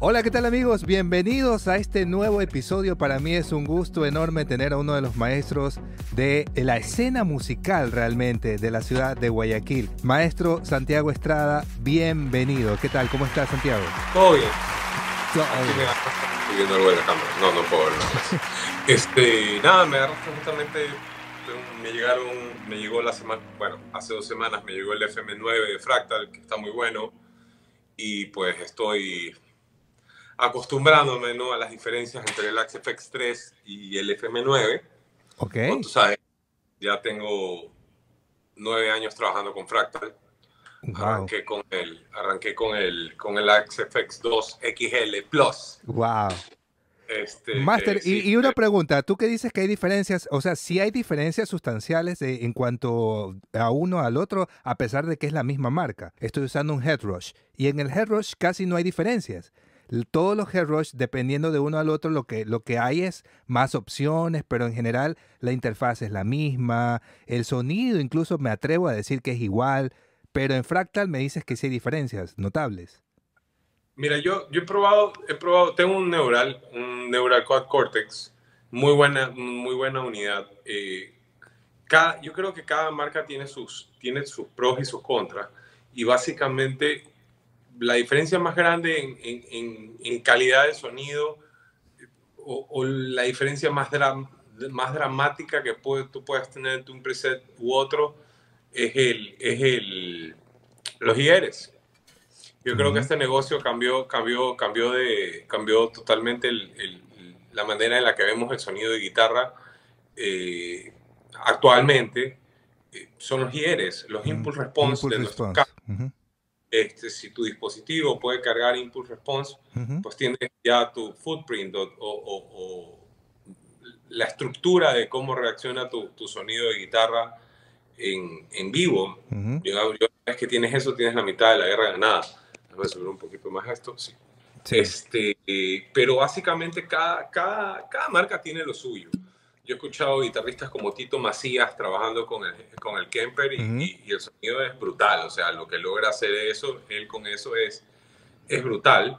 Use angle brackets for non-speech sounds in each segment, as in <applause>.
Hola, ¿qué tal amigos? Bienvenidos a este nuevo episodio. Para mí es un gusto enorme tener a uno de los maestros de la escena musical realmente de la ciudad de Guayaquil. Maestro Santiago Estrada, bienvenido. ¿Qué tal? ¿Cómo estás, Santiago? Todo bien. Estoy viendo algo de la cámara. No, no puedo ver nada. <laughs> Este, nada, me agarraste justamente, me llegaron, me llegó la semana, bueno, hace dos semanas me llegó el FM9 de Fractal, que está muy bueno, y pues estoy acostumbrándome ¿no? a las diferencias entre el Axe FX3 y el FM9. Ok. Como tú sabes, ya tengo nueve años trabajando con Fractal. Wow. Arranqué con el, arranqué con el, con el Axe FX2 XL Plus. Wow. Este, Master, sí, y, y una eh, pregunta, tú que dices que hay diferencias, o sea, si hay diferencias sustanciales eh, en cuanto a uno al otro, a pesar de que es la misma marca. Estoy usando un Headrush y en el Headrush casi no hay diferencias. Todos los Headrush, dependiendo de uno al otro, lo que, lo que hay es más opciones, pero en general la interfaz es la misma, el sonido incluso me atrevo a decir que es igual, pero en Fractal me dices que sí hay diferencias notables. Mira, yo, yo he probado, he probado, tengo un neural, un neural quad cortex, muy buena, muy buena unidad. Eh, cada, yo creo que cada marca tiene sus, tiene sus pros y sus contras. Y básicamente la diferencia más grande en, en- en- en calidad de sonido o, o la diferencia más, dram- más dramática que puede- tú puedes tener entre un preset u otro es, el, es el, los IRs. Yo creo que este negocio cambió, cambió, cambió, de, cambió totalmente el- el- la manera en la que vemos el sonido de guitarra eh, actualmente. eh, son los IRs, los Impulse Response Impulse de response. Este, si tu dispositivo puede cargar Impulse Response, ujú. pues tienes ya tu footprint o, o- o- la estructura de cómo reacciona tu, tu sonido de guitarra en, en vivo. Ujú. Yo, yo, una vez que tienes eso, tienes la mitad de la guerra ganada. Voy a subir un poquito más esto, sí. Sí. Este, pero básicamente cada, cada, cada marca tiene lo suyo. Yo he escuchado guitarristas como Tito Macías trabajando con el, con el Kemper y, Ujú. y- y el sonido es brutal. O sea, lo que logra hacer eso, él con eso es, es brutal.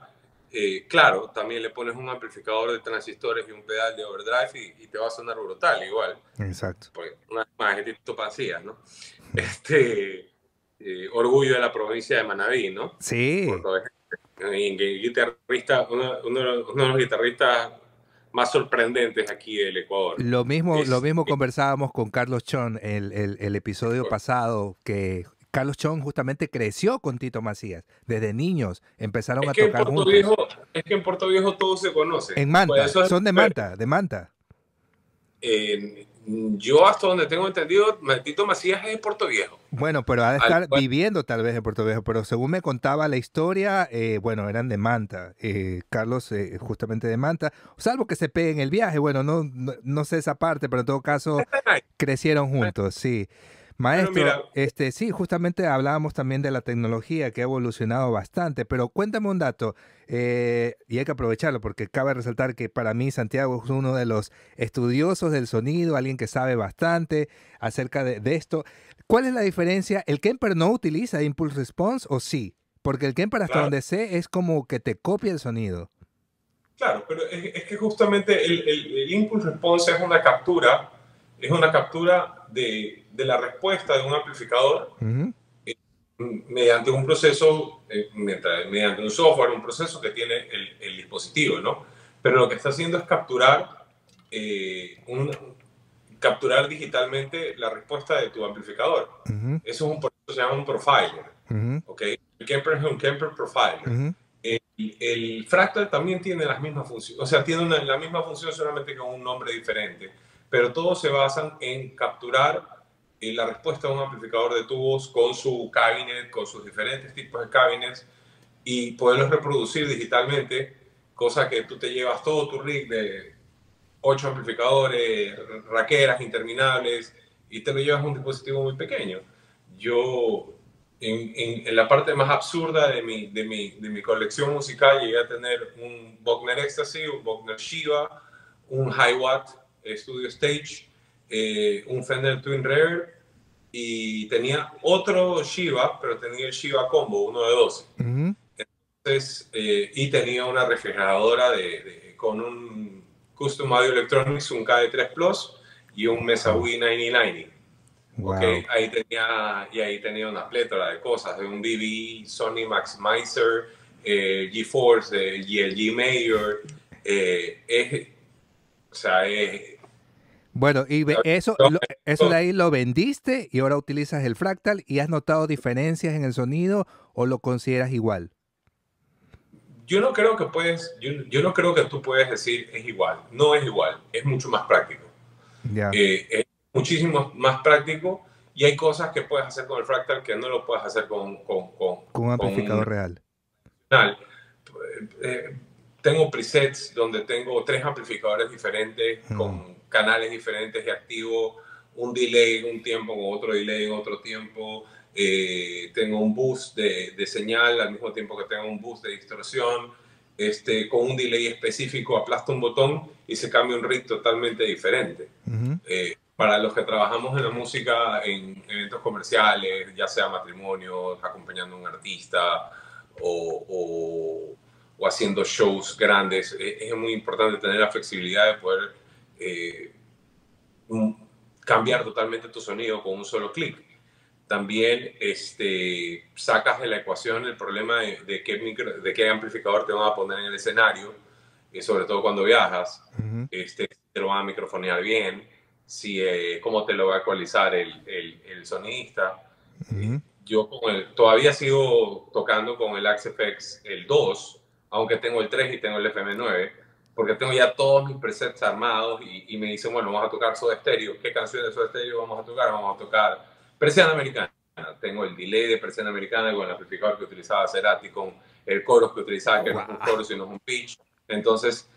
Eh, claro, también le pones un amplificador de transistores y un pedal de overdrive y, y te va a sonar brutal igual Exacto. porque una vez más es Tito Macías, ¿no? <laughs> Este, eh, orgullo de la provincia de Manabí, ¿no? Sí. Por gui- guitarrista, uno, uno de uno de los guitarristas más sorprendentes aquí del Ecuador. Lo mismo, Es- lo mismo conversábamos con Carlos Chon el, el- el episodio pasado, que Carlos Chon justamente creció con Tito Macías. Desde niños empezaron Es a que, en tocar Puerto juntos. Viejo, es que en Puerto Viejo todo se conoce. En Manta, Pues es- son de Manta, de Manta. Eh, yo hasta donde tengo entendido, Tito Macías es de Puerto Viejo. Bueno, pero ha de estar viviendo tal vez en Puerto Viejo, pero según me contaba la historia, eh, bueno, eran de Manta. Eh, Carlos eh, justamente de Manta, salvo que se pegue en el viaje, bueno, no, no, no sé esa parte, pero en todo caso crecieron juntos, sí. Maestro, este, sí, justamente hablábamos también de la tecnología que ha evolucionado bastante, pero cuéntame un dato, eh, y hay que aprovecharlo porque cabe resaltar que para mí Santiago es uno de los estudiosos del sonido, alguien que sabe bastante acerca de, de esto. ¿Cuál es la diferencia? ¿El Kemper no utiliza Impulse Response o sí? Porque el Kemper, hasta Claro. donde sé, es como que te copia el sonido. Claro, pero es, es que justamente el, el- el impulse response es una captura, es una captura de, de la respuesta de un amplificador Ujú, mediante un proceso, eh, mediante un software, un proceso que tiene el, el dispositivo, ¿no? Pero lo que está haciendo es capturar, eh, un- capturar digitalmente la respuesta de tu amplificador. ujú, Eso es un proceso que se llama un profiler, ujú, ¿ok? El Kemper es un Kemper profiler. El, el fractal también tiene las mismas funciones, o sea, tiene una- la misma función solamente con un nombre diferente, pero todos se basan en capturar eh, la respuesta de un amplificador de tubos con su cabinet, con sus diferentes tipos de cabinets y poderlos reproducir digitalmente, cosa que tú te llevas todo tu rig de ocho amplificadores, raqueras interminables y te lo llevas a un dispositivo muy pequeño. Yo en, en- en la parte más absurda de mi, de, mi, de mi colección musical llegué a tener un Bogner Ecstasy, un Bogner Shiva, un High Watt Studio Stage, eh, un Fender Twin Reverb y tenía otro Shiva, pero tenía el Shiva Combo, uno de 12. Ujú. Entonces, eh, y tenía una refrigeradora de, con un Custom Audio Electronics, un KD3 Plus y un Mesa V9090. Okay, ahí tenía, y ahí tenía una plétora de cosas, de un BB, Sony Maximizer, eh, GeForce, el G Major. Eh, o sea, es, bueno, y eso, eso de ahí lo vendiste y ahora utilizas el fractal y has notado diferencias en el sonido o lo consideras igual? Yo no creo que puedes, yo, no creo que tú puedes decir es igual. No es igual, es mucho más práctico. Eh, es muchísimo más práctico y hay cosas que puedes hacer con el fractal que no lo puedes hacer con, con, con, un amplificador real. Eh, tengo presets donde tengo tres amplificadores diferentes con canales diferentes y activo un delay en un tiempo con otro delay en otro tiempo. Eh, tengo un boost de, de, señal al mismo tiempo que tengo un boost de distorsión. Este, con un delay específico aplasto un botón y se cambia un ritmo totalmente diferente. Eh, para los que trabajamos en la música, en eventos comerciales, ya sea matrimonios, acompañando a un artista o, o, haciendo shows grandes, es, es muy importante tener la flexibilidad de poder eh, cambiar totalmente tu sonido con un solo clic. También este, sacas de la ecuación el problema de, qué, de qué amplificador te van a poner en el escenario, y sobre todo cuando viajas, este, te lo van a microfonear bien, si, eh, cómo te lo va a ecualizar el, el, sonidista. Yo todavía sigo tocando con el Axe-FX el 2, aunque tengo el 3 y tengo el FM9, porque tengo ya todos mis presets armados y, me dicen, bueno, vamos a tocar Soda Stereo. ¿Qué canciones de Soda Stereo vamos a tocar? Vamos a tocar Persiana Americana. Tengo el delay de Persiana Americana con el amplificador que utilizaba Cerati, con el coro que utilizaba, que no es un coro, sino es un pitch. Entonces,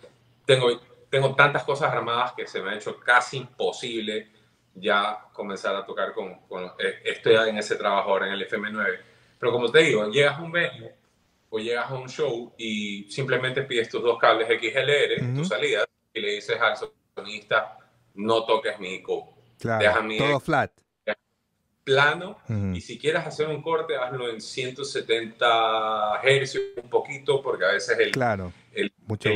tengo, tengo tantas cosas armadas que se me ha hecho casi imposible ya comenzar a tocar con, con eh, estoy en ese trabajo ahora en el FM9. Pero como te digo, llegas un venue o llegas a un show y simplemente pides tus dos cables XLR, tu salida, y le dices al sonista, no toques mi eco. Claro, todo flat. Plano, y si quieres hacer un corte, hazlo en 170 Hz, un poquito, porque a veces el, claro, Mucho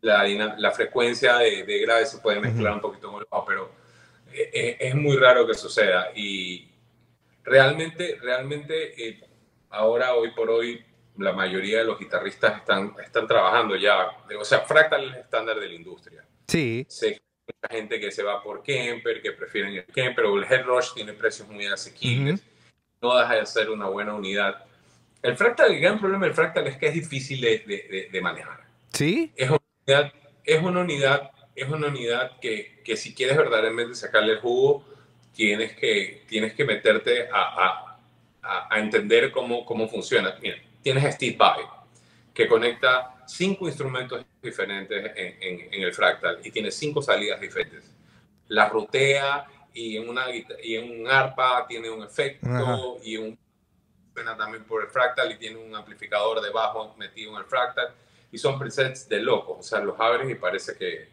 la, la, frecuencia de, de, grave se puede mezclar un poquito con el bajo, pero es, e, es, muy raro que suceda. Y realmente, realmente, eh, ahora, hoy por hoy, la mayoría de los guitarristas están, están trabajando ya. O sea, Fractal es el estándar de la industria. Sí. Sé mucha gente que se va por Kemper, que prefieren el Kemper, o el Head Rush tiene precios muy asequibles. No deja de ser una buena unidad. El Fractal, el gran problema del Fractal es que es difícil de, de, manejar. Sí. Es una unidad, es una unidad, es una unidad que, que si quieres verdaderamente sacarle el jugo, tienes que, tienes que meterte a, a, a entender cómo, cómo funciona. Mira, tienes Steve Vai, que conecta cinco instrumentos diferentes en, el fractal y tiene cinco salidas diferentes. La rutea y en, una, y en un arpa tiene un efecto y un suena también por el fractal y tiene un amplificador de bajo metido en el fractal y son presets de locos, o sea, los abres y parece que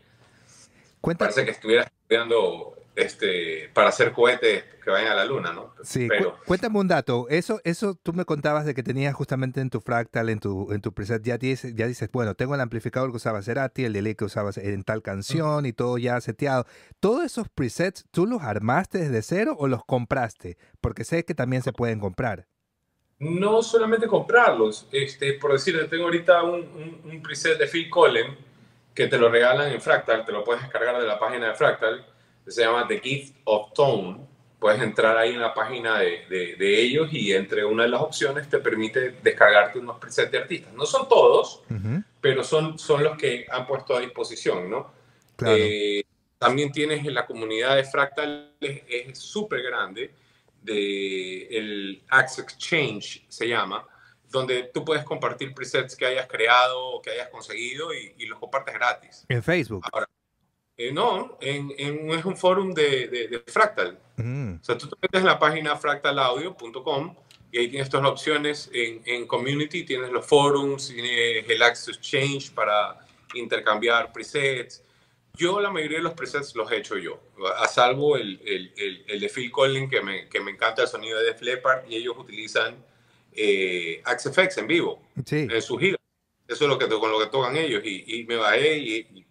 parece que estuvieras estudiando este, para hacer cohetes que vayan a la luna, ¿no? Sí, Pero, cuéntame un dato. Eso, eso tú me contabas de que tenías justamente en tu fractal, en tu, en tu preset, ya dices, ya dices, bueno, tengo el amplificador que usaba Cerati, el delay que usabas en tal canción y todo ya seteado. ¿Todos esos presets tú los armaste desde cero o los compraste? Porque sé que también se pueden comprar. No solamente comprarlos. Este, por decir, tengo ahorita un, un preset de Phil Collen que te lo regalan en Fractal, te lo puedes descargar de la página de Fractal se llama The Gift of Tone. Puedes entrar ahí en la página de, de, ellos y entre una de las opciones te permite descargarte unos presets de artistas. No son todos, pero son, son los que han puesto a disposición, ¿no? Eh, también tienes en la comunidad de Fractal, es súper grande, de el Axe Exchange se llama, donde tú puedes compartir presets que hayas creado o que hayas conseguido y, y los compartes gratis. En Facebook. Ahora, eh, no, en, es un foro de, de, Fractal. Mm. O sea, tú te metes en la página fractalaudio.com y ahí tienes todas las opciones. En, en, Community tienes los forums, tienes el Access Exchange para intercambiar presets. Yo la mayoría de los presets los he hecho yo, a salvo el, el, el, de Phil Collins, que me, que me, encanta el sonido de Def Leppard, y ellos utilizan eh, en vivo en su gira. Eso es lo que, con lo que tocan ellos. Y, y me bajé y,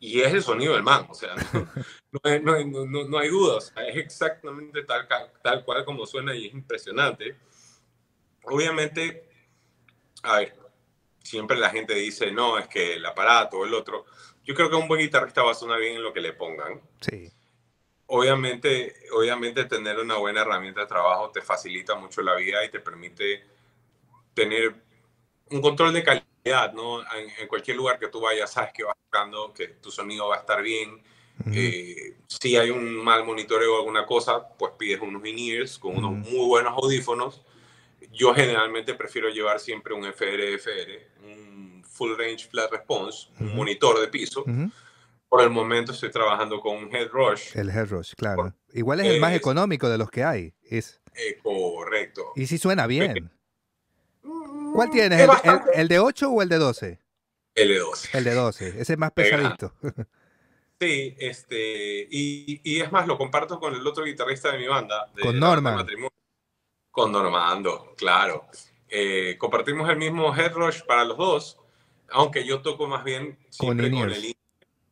y, es el sonido del man. O sea, no, no, hay, no, no hay dudas. es exactamente tal, tal cual como suena y es impresionante. Obviamente, a ver, siempre la gente dice, no, es que el aparato o el otro. Yo creo que un buen guitarrista va a sonar bien en lo que le pongan. Sí. Obviamente, obviamente tener una buena herramienta de trabajo te facilita mucho la vida y te permite tener un control de calidad, ¿no? En, cualquier lugar que tú vayas, sabes que vas buscando, que tu sonido va a estar bien. Eh, si hay un mal monitoreo o alguna cosa, pues pides unos in-ears con unos muy buenos audífonos. Yo generalmente prefiero llevar siempre un FR-FR, un Full Range Flat Response, un monitor de piso. Por el momento estoy trabajando con un Head Rush. El Head Rush, claro. Igual es el más económico de los que hay. Es... Eh, correcto. Y si suena bien. ¿Cuál tienes? ¿El, de 8 o el de 12? El de 12. El de 12, ese es más pesadito. Sí, este, y, es más, lo comparto con el otro guitarrista de mi banda. con Norman. Con Normando, claro. Eh, compartimos el mismo head rush para los dos, aunque yo toco más bien siempre con, el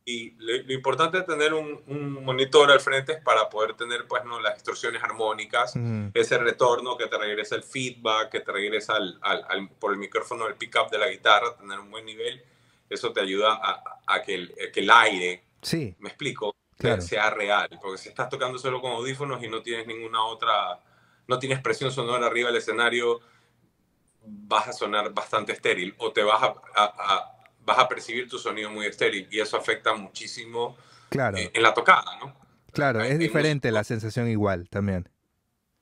y lo, importante es tener un, monitor al frente es para poder tener pues no las distorsiones armónicas ese retorno que te regresa el feedback que te regresa al, al, por el micrófono el pickup de la guitarra tener un buen nivel eso te ayuda a, a que, el, que, el, aire sí. me explico sea real porque si estás tocando solo con audífonos y no tienes ninguna otra no tienes presión sonora arriba del escenario vas a sonar bastante estéril o te vas a vas a percibir tu sonido muy estéril y eso afecta muchísimo claro. Eh, en la tocada, ¿no? Claro, es diferente la sensación igual también.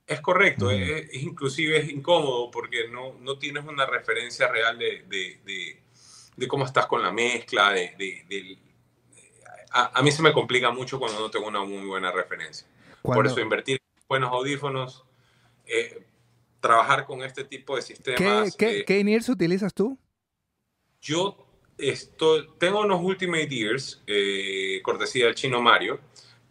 Es correcto, es, inclusive es incómodo porque no, no tienes una referencia real de, de, de, cómo estás con la mezcla, de, a, a, mí se me complica mucho cuando no tengo una muy buena referencia. Por eso invertir en buenos audífonos, eh, trabajar con este tipo de sistemas. ¿Qué, qué, eh, qué utilizas tú? Yo esto, tengo unos Ultimate Ears, eh, cortesía del chino Mario.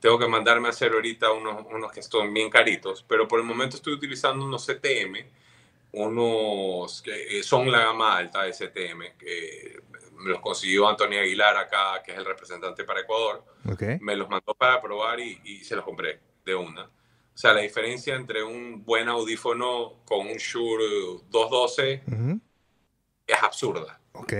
Tengo que mandarme a hacer ahorita unos, unos que están bien caritos, pero por el momento estoy utilizando unos CTM, unos que eh, son la gama alta de CTM, que me los consiguió Antonio Aguilar acá, que es el representante para Ecuador. Me los mandó para probar y, se los compré de una. O sea, la diferencia entre un buen audífono con un Shure 212 es absurda. Ok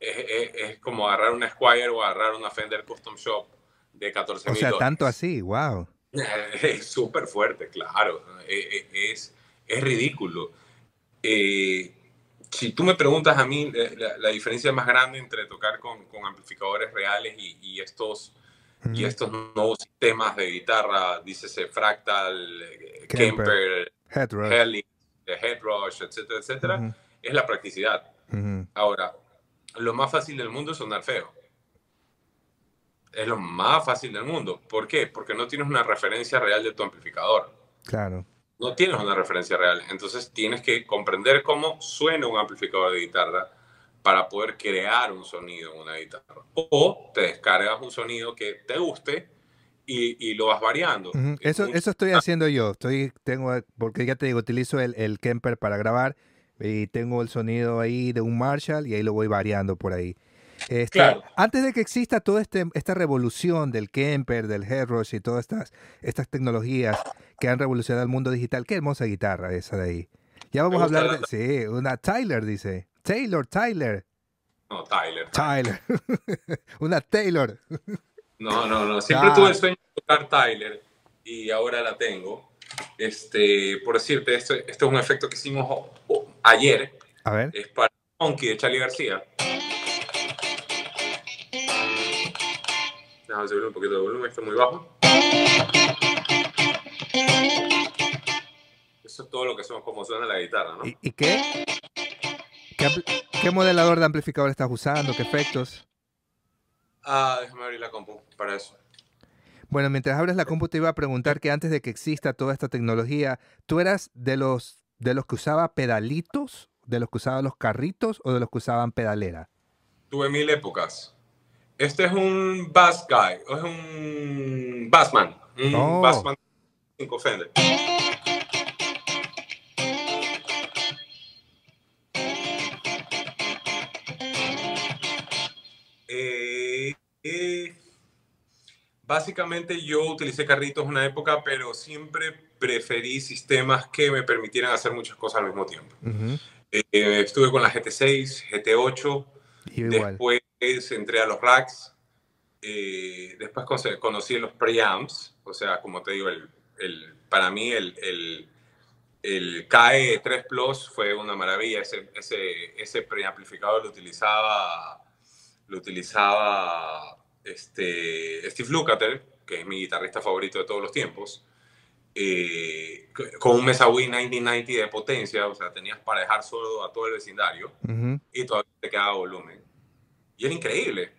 es, como agarrar una Squire o agarrar una Fender Custom Shop de 14 mil O sea, tanto así, wow. <laughs> Es súper fuerte, claro. Es, es, ridículo. Eh, si tú me preguntas a mí, la, diferencia más grande entre tocar con, con amplificadores reales y, estos, y estos nuevos sistemas de guitarra, dícese Fractal, eh, Kemper, Headrush, Headrush etcétera, etcétera, es la practicidad. Ahora, lo más fácil del mundo es sonar feo. Es lo más fácil del mundo. ¿Por qué? Porque no tienes una referencia real de tu amplificador. Claro. No tienes una referencia real. Entonces tienes que comprender cómo suena un amplificador de guitarra para poder crear un sonido en una guitarra. O te descargas un sonido que te guste y, lo vas variando. Eso, eso estoy haciendo yo. Estoy, tengo, porque ya te digo, utilizo el, el Kemper para grabar y tengo el sonido ahí de un Marshall y ahí lo voy variando por ahí. Este, claro. Antes de que exista toda este, esta revolución del Kemper, del Headrush y todas estas, estas tecnologías que han revolucionado el mundo digital, qué hermosa guitarra esa de ahí. Ya vamos a hablar de... Sí, una Tyler dice. Taylor, Tyler. No, Tyler. Tyler. <laughs> una Taylor. no, no, no. Siempre tuve el sueño de tocar Tyler y ahora la tengo. Este, por decirte, esto, esto es un efecto que hicimos ayer. A ver. Es para Monkey de Charlie García. Déjame subir un poquito de volumen, está muy bajo. Eso es todo lo que somos como suena la guitarra, ¿no? ¿Y, qué? qué? modelador de amplificador estás usando? ¿Qué efectos? Ah, déjame abrir la compu para eso. Bueno, mientras abres la compu te iba a preguntar que antes de que exista toda esta tecnología, ¿tú eras de los, de los que usaba pedalitos, de los que usaban los carritos o de los que usaban pedalera? Tuve mil épocas. Este es un bass guy, es un bassman, un oh. bassman 5 Fender. Básicamente yo utilicé carritos una época, pero siempre preferí sistemas que me permitieran hacer muchas cosas al mismo tiempo. Eh, estuve con la GT6, GT8, después entré a los racks, eh, después conocí los preamps, o sea, como te digo, el, el para mí el, el, el KE 3 Plus fue una maravilla, ese, ese, ese preamplificador lo utilizaba, lo utilizaba este, Steve Lukather, que es mi guitarrista favorito de todos los tiempos, eh, con un Mesa Wii 9090 de potencia, o sea, tenías para dejar solo a todo el vecindario y todavía te quedaba volumen. Y era increíble.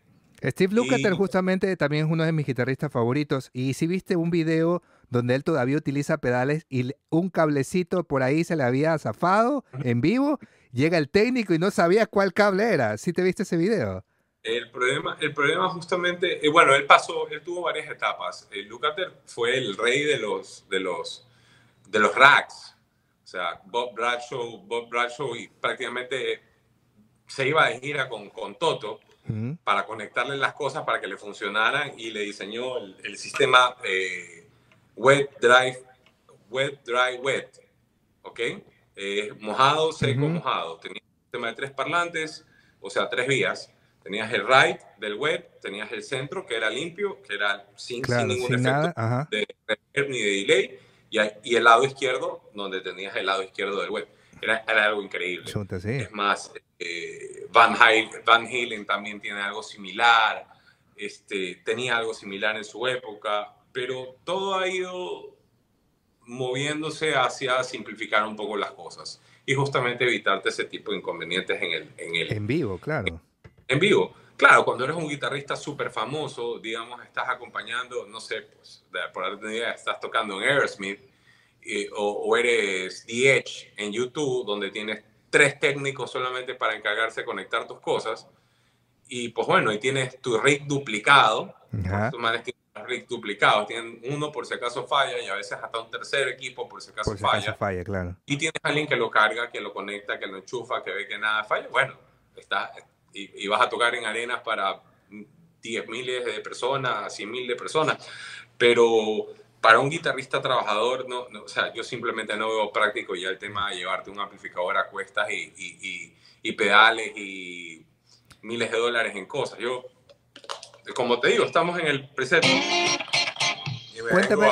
Steve Lukather justamente también es uno de mis guitarristas favoritos. Y si viste un video donde él todavía utiliza pedales y un cablecito por ahí se le había zafado en vivo, llega el técnico y no sabía cuál cable era. ¿Sí te viste ese video? El problema, el problema justamente, eh, bueno, él pasó, él tuvo varias etapas. El Lukather fue el rey de los, de los, de los racks. O sea, Bob Bradshaw, Bob Bradshaw y prácticamente se iba de gira con, con Toto para conectarle las cosas para que le funcionaran y le diseñó el, sistema eh, wet, dry, wet, dry, wet. ¿Ok? Eh, mojado, seco, mojado. Tenía un sistema de tres parlantes, o sea, tres vías Tenías el right del web, tenías el centro que era limpio, que era sin, ningún efecto de ni de delay, y, y, el lado izquierdo, donde tenías el lado izquierdo del web. Era, era algo increíble. Es más, eh, Van, Van Halen también tiene algo similar, este, tenía algo similar en su época, pero todo ha ido moviéndose hacia simplificar un poco las cosas y justamente evitarte ese tipo de inconvenientes en el... En, el, en vivo, claro en vivo. Claro, cuando eres un guitarrista súper famoso, digamos, estás acompañando, no sé, pues, por alguna idea, estás tocando en Aerosmith eh, o, eres The Edge en YouTube, donde tienes tres técnicos solamente para encargarse de conectar tus cosas. Y pues bueno, y tienes tu rig duplicado. Tus manes tienen rig duplicados. Tienen uno por si acaso falla y a veces hasta un tercer equipo por si acaso falla. falla claro. Y tienes alguien que lo carga, que lo conecta, que lo enchufa, que ve que nada falla. Bueno, está, y, vas a tocar en arenas para 10 miles de personas, 100 mil de personas, pero para un guitarrista trabajador, no, o sea, yo simplemente no veo práctico ya el tema de llevarte un amplificador a cuestas y, y, y, pedales y miles de dólares en cosas. Yo, como te digo, estamos en el preset. Cuéntame,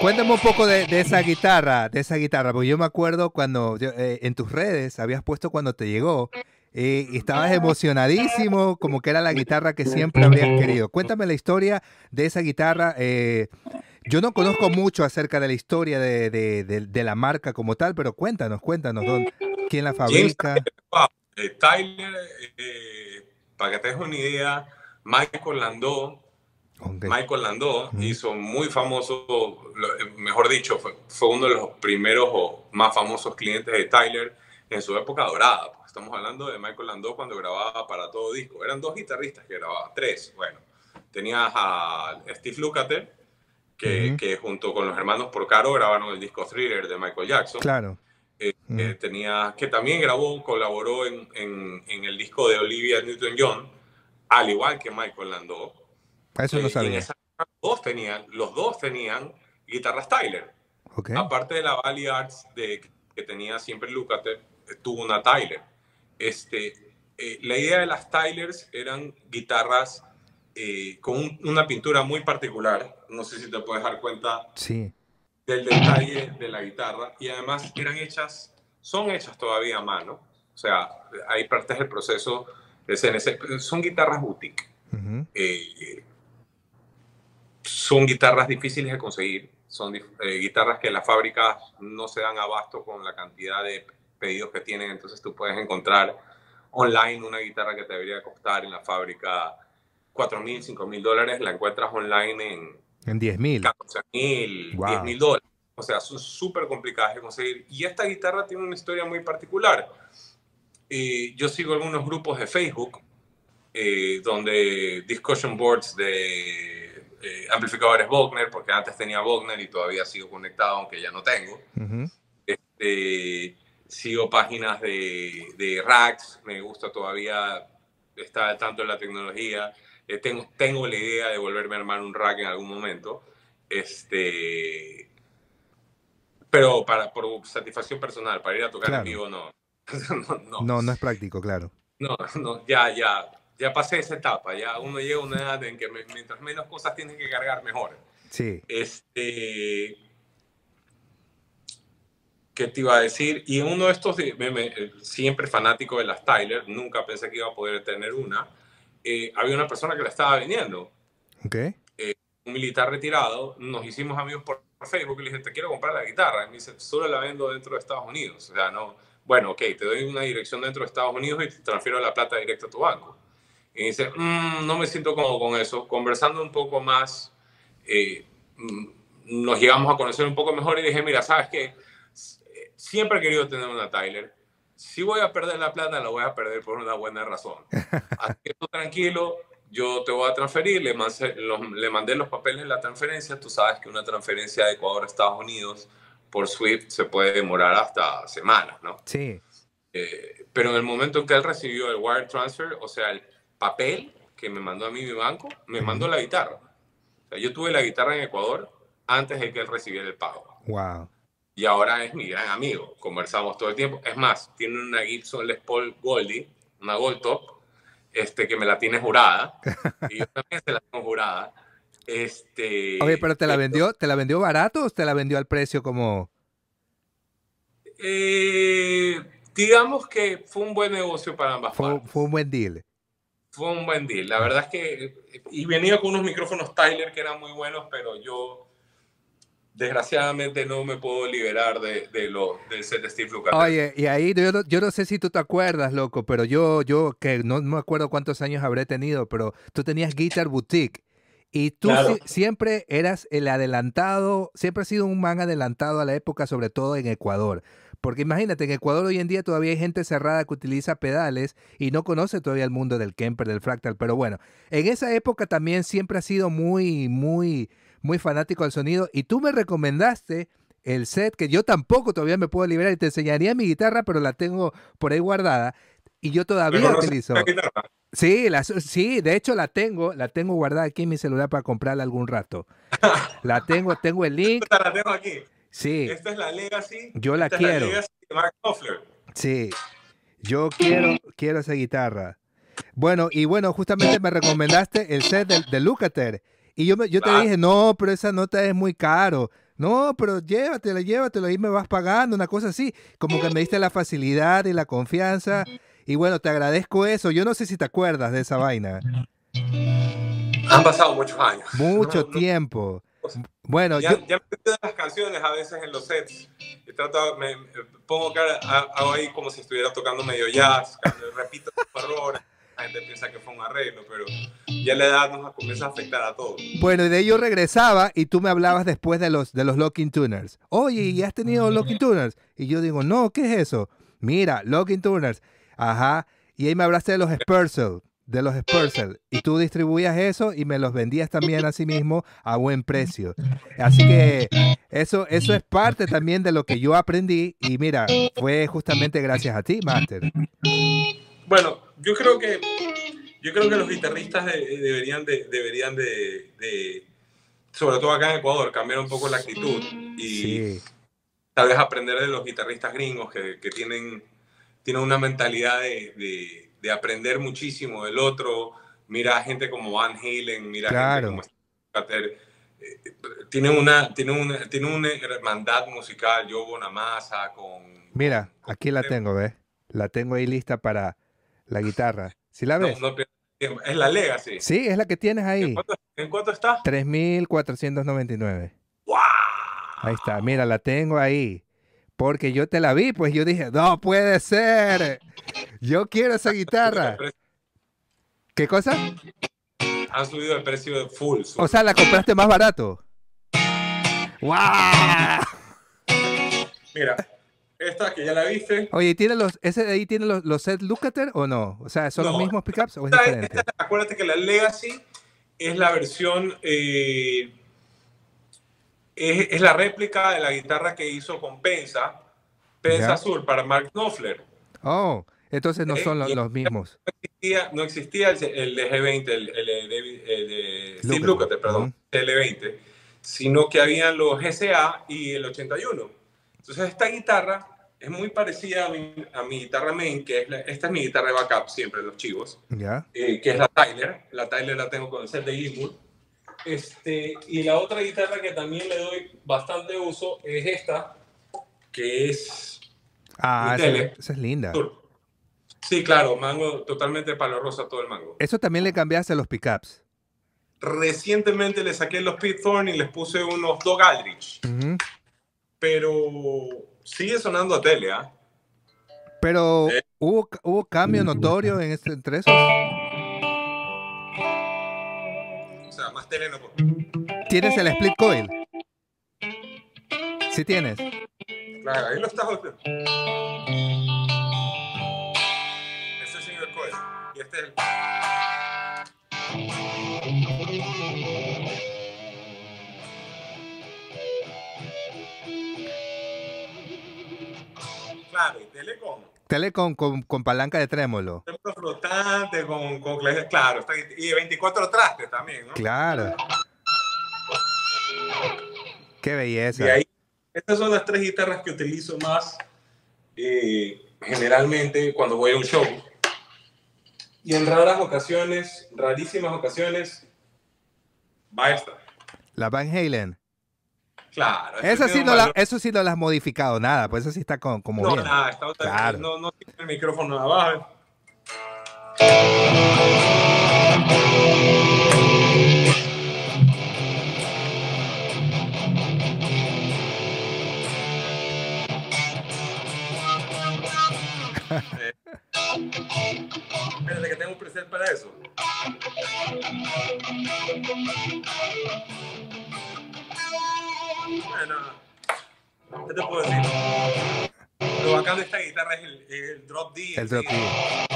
cuéntame un poco de, esa guitarra, de esa guitarra, porque yo me acuerdo cuando eh, en tus redes habías puesto cuando te llegó eh, estabas emocionadísimo, como que era la guitarra que siempre habrías querido. Cuéntame la historia de esa guitarra. Eh, yo no conozco mucho acerca de la historia de, la marca como tal, pero cuéntanos, cuéntanos, ¿quién la fabrica? Eh, Tyler, para que te des una idea, Michael Landau, Michael Landau hizo muy famoso, mejor dicho, fue, fue, uno de los primeros o más famosos clientes de Tyler en su época dorada. Estamos hablando de Michael Landau cuando grababa para todo disco. Eran dos guitarristas que grababan, tres. Bueno, tenías a Steve Lukather, que, que junto con los hermanos Porcaro grabaron el disco Thriller de Michael Jackson. Claro. Eh, eh, tenía, que también grabó, colaboró en, en, en el disco de Olivia Newton-John, al igual que Michael Landau. Eso no sabía. dos tenían, los dos tenían guitarras Tyler. Okay. Aparte de la Valley Arts de, que tenía siempre Lukather, tuvo una Tyler. Este, eh, la idea de las Tylers eran guitarras eh, con una pintura muy particular. No sé si te puedes dar cuenta sí. del detalle de la guitarra. Y además eran hechas, son hechas todavía a mano. O sea, hay partes del proceso de CNC. Son guitarras boutique. Eh, son guitarras difíciles de conseguir. Son guitarras que las fábricas no se dan abasto con la cantidad de pedidos que tienen, entonces tú puedes encontrar online una guitarra que te debería costar en la fábrica 4 mil, 5 mil dólares, la encuentras online en, en 10 mil. 14 mil, 10 mil dólares. O sea, son súper complicadas de conseguir. Y esta guitarra tiene una historia muy particular. Y yo sigo algunos grupos de Facebook eh, donde discussion boards de eh, amplificadores Wagner, porque antes tenía Wagner y todavía sigo conectado, aunque ya no tengo. este, sigo páginas de, de racks, me gusta todavía está al tanto de la tecnología. Eh, tengo, tengo la idea de volverme a armar un rack en algún momento. Este, pero para, por satisfacción personal, para ir a tocar en vivo, <laughs> no. no, no. no. es práctico, claro. No, no, ya, ya, ya pasé esa etapa. Ya uno llega a una edad en que mientras menos cosas tienes que cargar, mejor. Sí. Este, ¿Qué te iba a decir? Y en uno de estos, siempre fanático de las Tyler, nunca pensé que iba a poder tener una, eh, había una persona que la estaba vendiendo. Ok. Eh, un militar retirado, nos hicimos amigos por Facebook y le dije, te quiero comprar la guitarra. Y me dice, solo la vendo dentro de Estados Unidos. O sea, no, bueno, ok, te doy una dirección dentro de Estados Unidos y te transfiero la plata directa a tu banco. Y dice, mm, no me siento cómodo con eso. Conversando un poco más, eh, mm, nos llegamos a conocer un poco mejor y dije, mira, ¿sabes qué? Siempre he querido tener una Tyler. Si voy a perder la plata, la voy a perder por una buena razón. <laughs> Así que tú tranquilo, yo te voy a transferir, le mandé, los, le mandé los papeles de la transferencia. Tú sabes que una transferencia de Ecuador a Estados Unidos por SWIFT se puede demorar hasta semanas, ¿no? Sí. Eh, pero en el momento en que él recibió el wire transfer, o sea, el papel que me mandó a mí mi banco, me mandó la guitarra. O sea, yo tuve la guitarra en Ecuador antes de que él recibiera el pago. Wow y ahora es mi gran amigo. Conversamos todo el tiempo. Es más, tiene una Gibson Les Paul Goldie, una Gold Top, este, que me la tiene jurada. <laughs> y yo también se la tengo jurada. Este, Oye, pero ¿te la vendió, ¿te la vendió barato o te la vendió al precio como...? Eh, digamos que fue un buen negocio para ambas fue, partes. Fue un buen deal. Fue un buen deal. La verdad es que... Y venía con unos micrófonos Tyler que eran muy buenos, pero yo desgraciadamente no me puedo liberar de, de lo, del set de Steve Lukather. Oye, y ahí yo no, yo no, sé si tú te acuerdas, loco, pero yo, yo que no, me acuerdo cuántos años habré tenido, pero tú tenías Guitar Boutique. Y tú siempre eras el adelantado, siempre has sido un man adelantado a la época, sobre todo en Ecuador. Porque imagínate, en Ecuador hoy en día todavía hay gente cerrada que utiliza pedales y no conoce todavía el mundo del Kemper, del Fractal. Pero bueno, en esa época también siempre ha sido muy, muy, muy fanático del sonido, y tú me recomendaste el set que yo tampoco todavía me puedo liberar y te enseñaría mi guitarra, pero la tengo por ahí guardada y yo todavía utilizo. Sí, la, sí, de hecho la tengo, la tengo guardada aquí en mi celular para comprarla algún rato. <laughs> La tengo, tengo el link. La tengo aquí. Sí. Esta es la Legacy. Yo la quiero. Sí. Yo quiero, quiero esa guitarra. Bueno, y bueno, justamente me recomendaste el set del de Lucater. Y yo, yo te dije, no, pero esa nota es muy caro. No, pero llévatela, llévatela, ahí me vas pagando, una cosa así. Como que me diste la facilidad y la confianza. Y bueno, te agradezco eso. Yo no sé si te acuerdas de esa vaina. Han pasado muchos años. Mucho tiempo. bueno, ya, ya me las canciones a veces en los sets. Y trato, me, pongo cara, hago ahí como si estuviera tocando medio jazz, repito errores la gente piensa que fue un arreglo, pero ya la edad nos comienza a afectar a todos. Bueno, y de ello regresaba y tú me hablabas después de los, de los locking tuners. Oye, ¿y has tenido locking tuners? Y yo digo, no, ¿qué es eso? Mira, locking tuners. Ajá. Y ahí me hablaste de los Spursel, de los Spursel. Y tú distribuías eso y me los vendías también a sí mismo a buen precio. Así que eso, eso es parte también de lo que yo aprendí. Y mira, fue justamente gracias a ti, Master. Bueno, yo creo que yo creo que los guitarristas deberían de, deberían de, sobre todo acá en Ecuador, cambiar un poco la actitud y tal vez aprender de los guitarristas gringos que, que tienen, tienen una mentalidad de, de, aprender muchísimo del otro. Mira gente como Van Halen, mira gente como Steve eh, tienen una, tienen una, tienen una hermandad musical, yo Bonamassa con... Mira, aquí la tengo, ¿ves? La tengo ahí lista para la guitarra. ¿Sí la ves? es la Legacy. Sí, es la que tienes ahí. ¿En cuánto, está? 3.499. ¡Wow! Ahí está, mira, la tengo ahí. Porque yo te la vi, pues yo dije, no puede ser. Yo quiero esa guitarra. ¿Qué cosa? Han subido el precio de full. O sea, la compraste más barato. ¡Wow! Mira, esta que ya la viste. Oye, ¿tiene los, ¿ese de ahí tiene los, los set Lookater o no? O sea, ¿son los mismos pickups o es diferente? acuérdate que la Legacy es la versión, eh, es, es, la réplica de la guitarra que hizo con Pensa, Pensa Sur para Mark Knopfler. Oh, entonces no eh, son los, mismos. existía, no existía el, el G20, el, el, el de Steve Lukather, perdón, el L20, sino que habían los GCA y el 81. Entonces esta guitarra es muy parecida a mi, a mi guitarra main, que es esta es mi guitarra de backup siempre, los chivos, eh, que es la Tyler. La Tyler la tengo con el set de Gilmour. Este, y la otra guitarra que también le doy bastante uso es esta, que es... Ah, esa, es linda. Sí, claro, mango totalmente palo rosa todo el mango. Eso también le cambiaste a los pickups. Recientemente le saqué los Pete Thorn y les puse unos Dog Aldrich. Pero sigue sonando a tele, ¿ah? Pero, eh. ¿hubo, ¿hubo cambio notorio en este, entre esos? O sea, más tele no ¿Tienes el split coil? Sí tienes. Claro, ahí lo estás Telecom. Telecom con, con palanca de trémolo. flotante, con, con claro, y 24 trastes también, ¿no? Claro. Qué belleza. Y ahí, estas son las tres guitarras que utilizo más eh, generalmente cuando voy a un show. Y en raras ocasiones, rarísimas ocasiones, va esta. La Van Halen. Claro. Eso sí, no la, eso sí no la has modificado nada, pues eso sí está como, como no, bien. Nada, está claro. no, no tiene el micrófono abajo. <laughs> espérate que tengo un preset para eso. Bueno, ¿qué te puedo decir? Lo bacán de esta guitarra es el, el drop D. El drop D.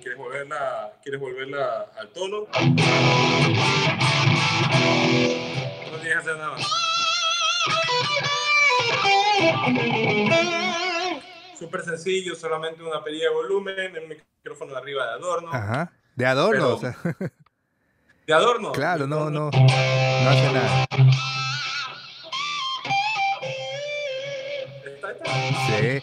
¿Quieres volverla, ¿Quieres volverla al tono? No tienes que hacer nada más. Súper sencillo, solamente una perilla de volumen, el micrófono de arriba de adorno. Ajá. De adorno, o sea. de adorno. Claro, no, no, no hace nada. Sí.